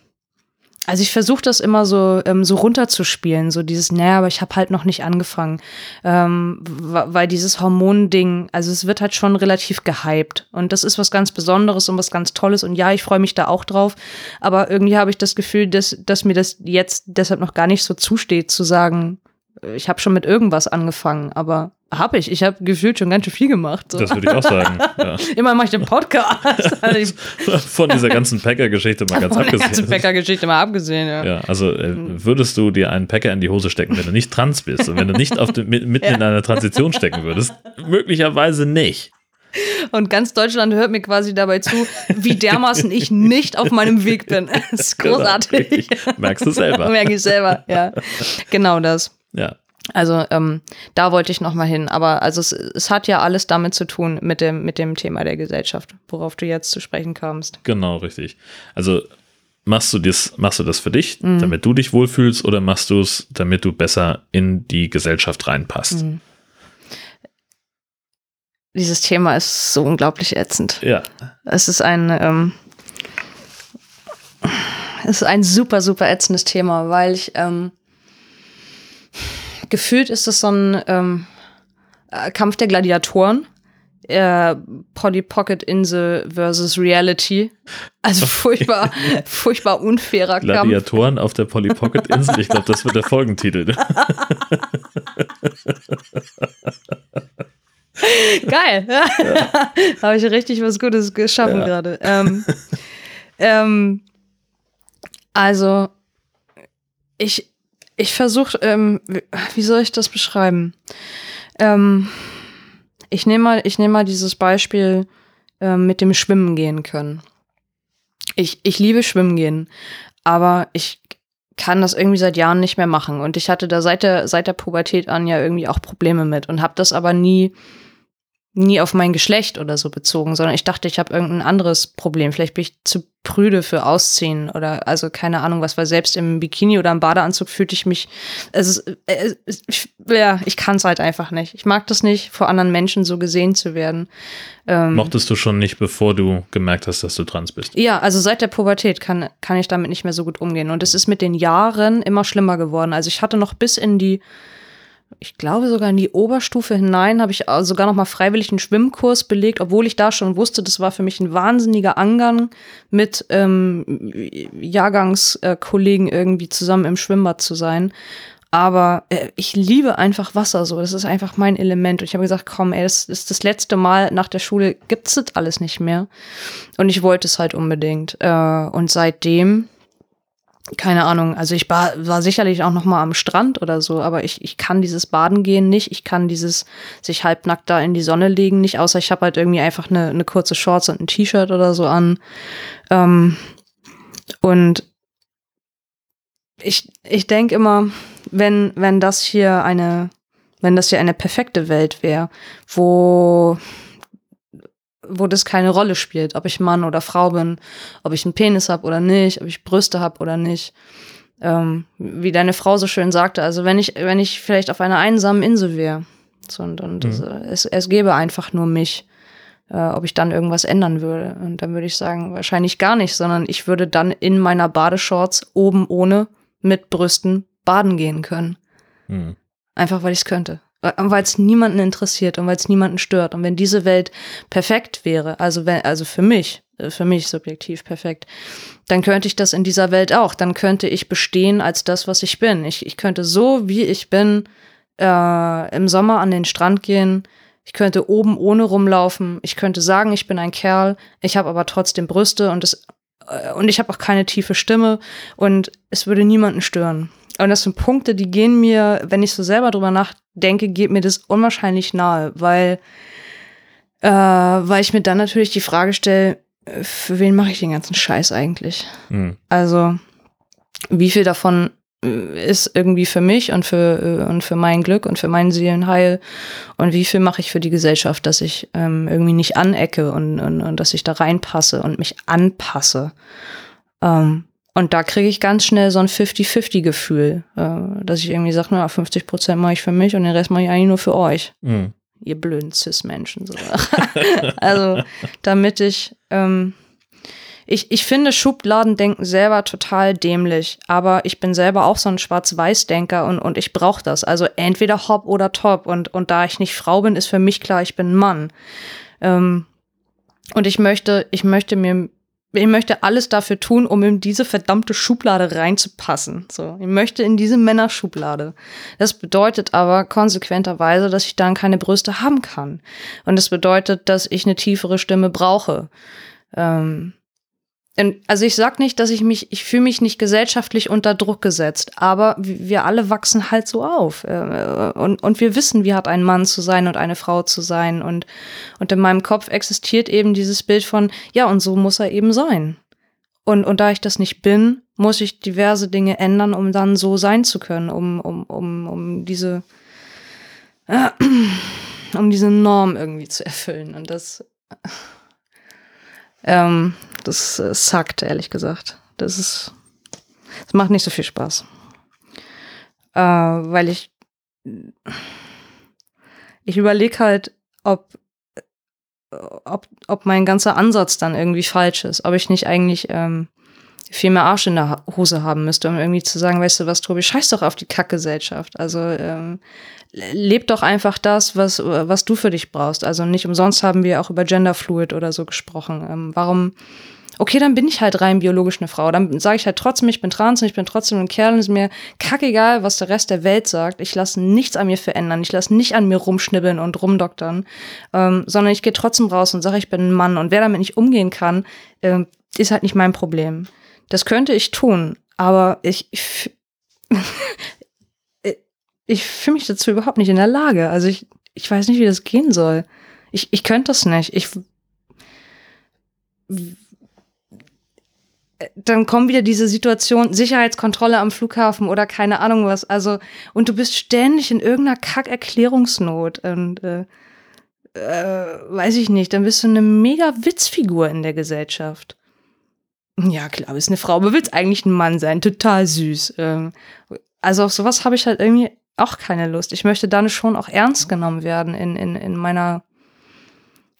also ich versuche das immer so, ähm, so runterzuspielen, so dieses, naja, aber ich habe halt noch nicht angefangen. Ähm, weil dieses Hormonding, also es wird halt schon relativ gehypt. Und das ist was ganz Besonderes und was ganz Tolles. Und ja, ich freue mich da auch drauf. Aber irgendwie habe ich das Gefühl, dass, dass mir das jetzt deshalb noch gar nicht so zusteht, zu sagen, äh, ich habe schon mit irgendwas angefangen. Aber habe ich. Ich habe gefühlt schon ganz schön viel gemacht. So. Das würde ich auch sagen. Ja. Immer mache ich den Podcast. Also ich Von dieser ganzen Packer-Geschichte mal ganz von der ganzen abgesehen. Bäckergeschichte mal abgesehen, ja. Ja, also äh, würdest du dir einen Packer in die Hose stecken, wenn du nicht trans bist und wenn du nicht auf dem, mit- mitten in einer Transition stecken würdest? Möglicherweise nicht. Und ganz Deutschland hört mir quasi dabei zu, wie dermaßen ich nicht auf meinem Weg bin. Das ist großartig. Genau. Merkst du selber. Merke ich selber, ja. Genau das. Ja. Also ähm, da wollte ich noch mal hin. Aber also es, es hat ja alles damit zu tun mit dem, mit dem Thema der Gesellschaft, worauf du jetzt zu sprechen kamst. Genau, richtig. Also machst du das, machst du das für dich, Mhm. damit du dich wohlfühlst, oder machst du es, damit du besser in die Gesellschaft reinpasst? Mhm. Dieses Thema ist so unglaublich ätzend. Ja. Es ist ein, ähm, es ist ein super, super ätzendes Thema, weil ich ähm, gefühlt ist es so ein ähm, äh, Kampf der Gladiatoren. Äh, Polly Pocket Insel versus Reality. Also furchtbar, furchtbar unfairer Kampf. Gladiatoren auf der Polly Pocket Insel. Ich glaube, das wird der Folgentitel. Geil. Habe ich richtig was Gutes geschaffen Ja. gerade. Ähm, ähm, also, ich, ich versuche, ähm, wie- soll ich das beschreiben? Ähm, ich nehme mal, ich mal dieses Beispiel ähm, mit dem Schwimmen gehen können. Ich, ich liebe Schwimmen gehen, aber ich kann das irgendwie seit Jahren nicht mehr machen. Und ich hatte da seit der, seit der Pubertät an ja irgendwie auch Probleme mit und habe das aber nie, nie auf mein Geschlecht oder so bezogen, sondern ich dachte, ich habe irgendein anderes Problem. Vielleicht bin ich zu prüde für Ausziehen oder also keine Ahnung was, weil selbst im Bikini oder im Badeanzug fühlte ich mich, es ist, es- ich, ja, ich kann es halt einfach nicht. Ich mag das nicht, vor anderen Menschen so gesehen zu werden. Ähm, Mochtest du schon nicht, bevor du gemerkt hast, dass du trans bist? ja, also seit der Pubertät kann, kann ich damit nicht mehr so gut umgehen. Und es ist mit den Jahren immer schlimmer geworden. Also ich hatte noch bis in die, ich glaube sogar in die Oberstufe hinein, habe ich auch sogar noch mal freiwillig einen Schwimmkurs belegt, obwohl ich da schon wusste, das war für mich ein wahnsinniger Angang, mit ähm, Jahrgangskollegen irgendwie zusammen im Schwimmbad zu sein. Aber äh, ich liebe einfach Wasser so. Das ist einfach mein Element. Und ich habe gesagt, komm, ey, das ist das letzte Mal nach der Schule, gibt's das alles nicht mehr. Und ich wollte es halt unbedingt. Äh, und seitdem, keine Ahnung, also ich war, war sicherlich auch noch mal am Strand oder so, aber ich, ich kann dieses Baden gehen nicht. Ich kann dieses sich halbnackt da in die Sonne legen nicht, außer ich habe halt irgendwie einfach eine, eine kurze Shorts und ein T-Shirt oder so an. Ähm, und ich, ich denke immer, wenn, wenn das hier eine, wenn das hier eine perfekte Welt wäre, wo, wo das keine Rolle spielt, ob ich Mann oder Frau bin, ob ich einen Penis habe oder nicht, ob ich Brüste habe oder nicht. Ähm, wie deine Frau so schön sagte, also wenn ich, wenn ich vielleicht auf einer einsamen Insel wäre, und mhm. es, es gäbe einfach nur mich, äh, ob ich dann irgendwas ändern würde. Und dann würde ich sagen, wahrscheinlich gar nicht, sondern ich würde dann in meiner Badeshorts oben ohne mit Brüsten baden gehen können. Mhm. Einfach weil ich es könnte. Weil es niemanden interessiert und weil es niemanden stört. Und wenn diese Welt perfekt wäre, also wenn, also für mich, äh, für mich subjektiv perfekt, dann könnte ich das in dieser Welt auch. Dann könnte ich bestehen als das, was ich bin. Ich, ich könnte so, wie ich bin, äh, im Sommer an den Strand gehen. Ich könnte oben ohne rumlaufen. Ich könnte sagen, ich bin ein Kerl. Ich habe aber trotzdem Brüste und es und ich habe auch keine tiefe Stimme und es würde niemanden stören. Und das sind Punkte, die gehen mir, wenn ich so selber drüber nachdenke, geht mir das unwahrscheinlich nahe, weil, äh, weil ich mir dann natürlich die Frage stelle, für wen mache ich den ganzen Scheiß eigentlich? Mhm. Also, wie viel davon ist irgendwie für mich und für, äh, und für mein Glück und für mein Seelenheil und wie viel mache ich für die Gesellschaft, dass ich ähm, irgendwie nicht anecke und, und, und dass ich da reinpasse und mich anpasse. Ähm, und da kriege ich ganz schnell so ein 50-50-Gefühl, äh, dass ich irgendwie sage, na, 50 Prozent mache ich für mich und den Rest mache ich eigentlich nur für euch. Mhm. Ihr blöden Cis-Menschen. So. also, damit ich ähm, ich, ich finde Schubladendenken selber total dämlich, aber ich bin selber auch so ein Schwarz-Weiß-Denker und, und ich brauche das. Also entweder hopp oder top. Und, und da ich nicht Frau bin, ist für mich klar, ich bin Mann. Ähm, und ich möchte, ich möchte mir, ich möchte alles dafür tun, um in diese verdammte Schublade reinzupassen. So, ich möchte in diese Männerschublade. Das bedeutet aber konsequenterweise, dass ich dann keine Brüste haben kann. Und das bedeutet, dass ich eine tiefere Stimme brauche. Ähm, also ich sag nicht, dass ich mich, ich fühle mich nicht gesellschaftlich unter Druck gesetzt, aber wir alle wachsen halt so auf. Äh, und, und wir wissen, wie hat ein Mann zu sein und eine Frau zu sein. Und, und in meinem Kopf existiert eben dieses Bild von, ja, und so muss er eben sein. Und, und da ich das nicht bin, muss ich diverse Dinge ändern, um dann so sein zu können, um, um, um, um diese, äh, um diese Norm irgendwie zu erfüllen. Und das, ähm, das äh, sackt, ehrlich gesagt. Das ist, das macht nicht so viel Spaß. Äh, weil ich, ich überlege halt, ob, ob, ob mein ganzer Ansatz dann irgendwie falsch ist. Ob ich nicht eigentlich ähm, viel mehr Arsch in der Hose haben müsste, um irgendwie zu sagen, weißt du was, Tobi, scheiß doch auf die Kackgesellschaft. Also ähm, leb doch einfach das, was, was du für dich brauchst. Also nicht umsonst haben wir auch über Genderfluid oder so gesprochen. Ähm, warum okay, dann bin ich halt rein biologisch eine Frau. Dann sage ich halt trotzdem, ich bin trans und ich bin trotzdem ein Kerl und es ist mir kackegal, was der Rest der Welt sagt. Ich lasse nichts an mir verändern. Ich lasse nicht an mir rumschnibbeln und rumdoktern, ähm, sondern ich gehe trotzdem raus und sage, ich bin ein Mann. Und wer damit nicht umgehen kann, äh, ist halt nicht mein Problem. Das könnte ich tun, aber ich, ich, ich fühle mich dazu überhaupt nicht in der Lage. Also ich, ich weiß nicht, wie das gehen soll. Ich, ich könnte das nicht. Ich dann kommen wieder diese Situation, Sicherheitskontrolle am Flughafen oder keine Ahnung was. Also, und du bist ständig in irgendeiner Kack-Erklärungsnot und äh, äh, weiß ich nicht, dann bist du eine mega Witzfigur in der Gesellschaft. Ja, klar, bist eine Frau, aber willst eigentlich ein Mann sein, total süß. Ähm, also auf sowas habe ich halt irgendwie auch keine Lust. Ich möchte dann schon auch ernst genommen werden in, in, in meiner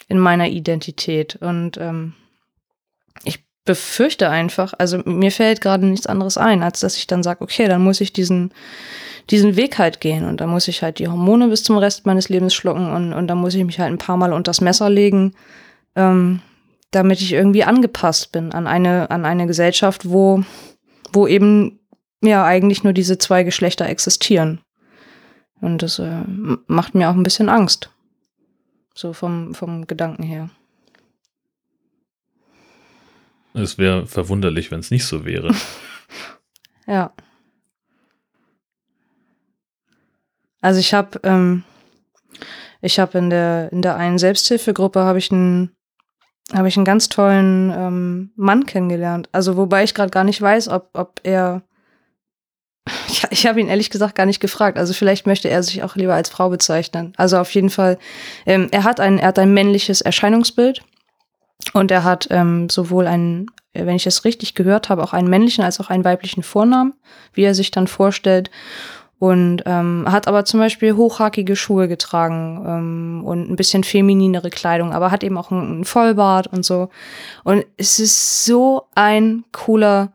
in meiner Identität. Und ähm, befürchte einfach, also mir fällt gerade nichts anderes ein, als dass ich dann sage, okay, dann muss ich diesen, diesen Weg halt gehen und dann muss ich halt die Hormone bis zum Rest meines Lebens schlucken und, und dann muss ich mich halt ein paar Mal unter das Messer legen, ähm, damit ich irgendwie angepasst bin an eine, an eine Gesellschaft, wo, wo eben ja eigentlich nur diese zwei Geschlechter existieren. Und das äh, macht mir auch ein bisschen Angst. So vom, vom Gedanken her. Es wäre verwunderlich, wenn es nicht so wäre. ja. Also ich habe ähm, ich habe in der in der einen Selbsthilfegruppe habe ich einen habe ich einen ganz tollen ähm, Mann kennengelernt. Also wobei ich gerade gar nicht weiß, ob ob er Ich, ich habe ihn ehrlich gesagt gar nicht gefragt. Also vielleicht möchte er sich auch lieber als Frau bezeichnen. Also auf jeden Fall, ähm, er hat ein, er hat ein männliches Erscheinungsbild und er hat ähm, sowohl einen, wenn ich es richtig gehört habe, auch einen männlichen als auch einen weiblichen Vornamen, wie er sich dann vorstellt. Und ähm, hat aber zum Beispiel hochhackige Schuhe getragen ähm, und ein bisschen femininere Kleidung, aber hat eben auch einen Vollbart und so. Und es ist so ein cooler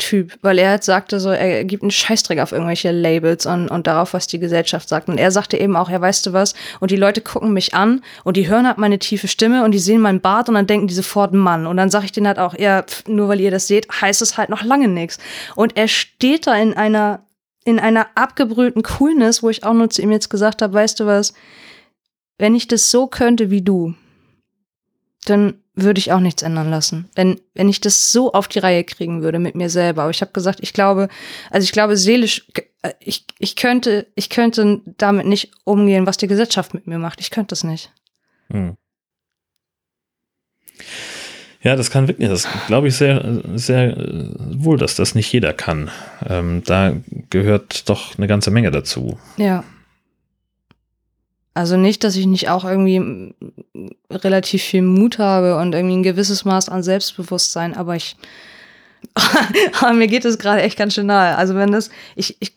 Typ, weil er halt sagte so, er gibt einen Scheißdreck auf irgendwelche Labels und, und darauf, was die Gesellschaft sagt. Und er sagte eben auch, ja, weißt du was? Und die Leute gucken mich an und die hören halt meine tiefe Stimme und die sehen meinen Bart und dann denken die sofort Mann. Und dann sage ich denen halt auch, ja, pf, nur weil ihr das seht, heißt es halt noch lange nichts. Und er steht da in einer in einer abgebrühten Coolness, wo ich auch nur zu ihm jetzt gesagt habe, weißt du was, wenn ich das so könnte wie du, dann würde ich auch nichts ändern lassen. Wenn, wenn ich das so auf die Reihe kriegen würde mit mir selber. Aber ich habe gesagt, ich glaube, also ich glaube, seelisch, äh, ich, ich könnte, ich könnte damit nicht umgehen, was die Gesellschaft mit mir macht. Ich könnte es nicht. Hm. Ja, das kann wirklich, das glaube ich sehr, sehr wohl, dass das nicht jeder kann. Ähm, da gehört doch eine ganze Menge dazu. Ja. Also nicht, dass ich nicht auch irgendwie relativ viel Mut habe und irgendwie ein gewisses Maß an Selbstbewusstsein, aber ich, aber mir geht es gerade echt ganz schön nahe. Also wenn das, ich, ich,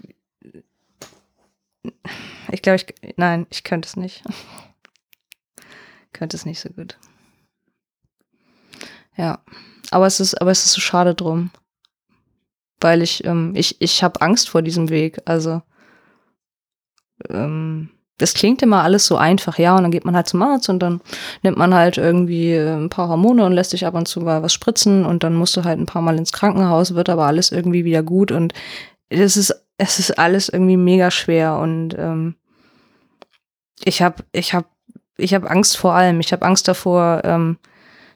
ich glaube, ich, nein, ich könnte es nicht. könnte es nicht so gut. Ja, aber es ist, aber es ist so schade drum, weil ich, ähm, ich, ich habe Angst vor diesem Weg. Also ähm, das klingt immer alles so einfach, ja, und dann geht man halt zum Arzt und dann nimmt man halt irgendwie äh, ein paar Hormone und lässt sich ab und zu mal was spritzen und dann musst du halt ein paar Mal ins Krankenhaus, wird aber alles irgendwie wieder gut und es ist, es ist alles irgendwie mega schwer und ähm, ich habe, ich habe, ich habe Angst vor allem. Ich habe Angst davor, ähm,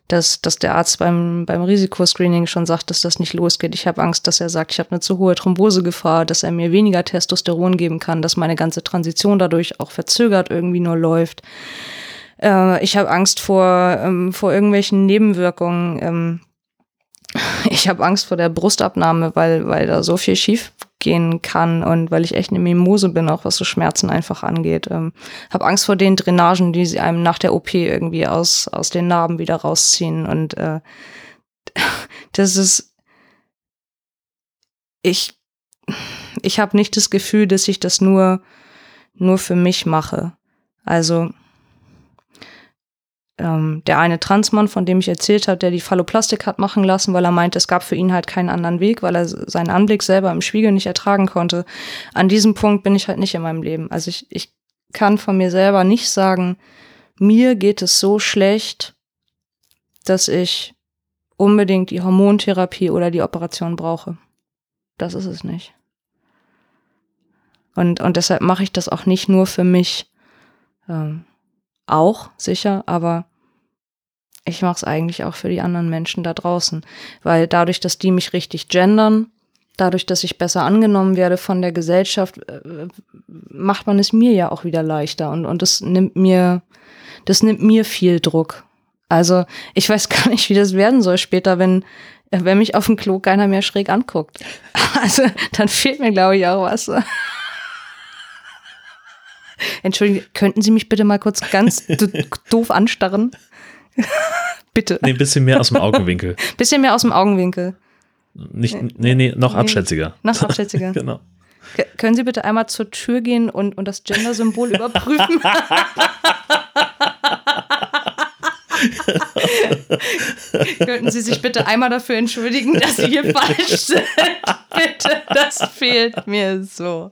dass, dass der Arzt beim, beim Risikoscreening schon sagt, dass das nicht losgeht. Ich habe Angst, dass er sagt, ich habe eine zu hohe Thrombosegefahr, dass er mir weniger Testosteron geben kann, dass meine ganze Transition dadurch auch verzögert irgendwie nur läuft. Äh, ich habe Angst vor, ähm, vor irgendwelchen Nebenwirkungen. Ähm, ich habe Angst vor der Brustabnahme, weil, weil da so viel schief gehen kann und weil ich echt eine Mimose bin, auch was so Schmerzen einfach angeht. Ähm, habe Angst vor den Drainagen, die sie einem nach der OP irgendwie aus, aus den Narben wieder rausziehen. Und äh, das ist. Ich, ich habe nicht das Gefühl, dass ich das nur, nur für mich mache. Also ähm, der eine Transmann, von dem ich erzählt habe, der die Phalloplastik hat machen lassen, weil er meinte, es gab für ihn halt keinen anderen Weg, weil er seinen Anblick selber im Spiegel nicht ertragen konnte. An diesem Punkt bin ich halt nicht in meinem Leben. Also ich, ich kann von mir selber nicht sagen, mir geht es so schlecht, dass ich unbedingt die Hormontherapie oder die Operation brauche. Das ist es nicht. Und, und deshalb mache ich das auch nicht nur für mich. Ähm, auch sicher, aber ich mache es eigentlich auch für die anderen Menschen da draußen, weil dadurch, dass die mich richtig gendern, dadurch, dass ich besser angenommen werde von der Gesellschaft, äh, macht man es mir ja auch wieder leichter und und das nimmt mir das nimmt mir viel Druck. Also ich weiß gar nicht, wie das werden soll später, wenn wenn mich auf dem Klo keiner mehr schräg anguckt. Also dann fehlt mir glaube ich auch was. Entschuldigung, könnten Sie mich bitte mal kurz ganz doof anstarren? bitte. Nee, ein bisschen mehr aus dem Augenwinkel. bisschen mehr aus dem Augenwinkel. Nicht, nee, nee, noch nee, abschätziger. Noch abschätziger. genau. K können Sie bitte einmal zur Tür gehen und, und das Gender-Symbol überprüfen? Könnten Sie sich bitte einmal dafür entschuldigen, dass Sie hier falsch sind? bitte, das fehlt mir so.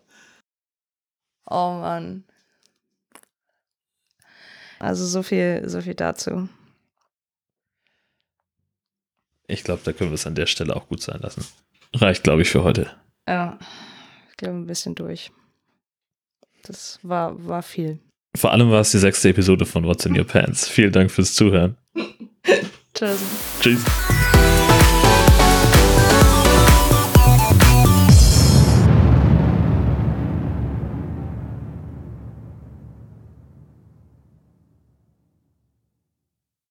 Oh Mann. Also so viel, so viel dazu. Ich glaube, da können wir es an der Stelle auch gut sein lassen. Reicht, glaube ich, für heute. Ja, ich glaube ein bisschen durch. Das war, war viel. Vor allem war es die sechste Episode von What's in Your Pants. Vielen Dank fürs Zuhören. Tschüss. Tschüss.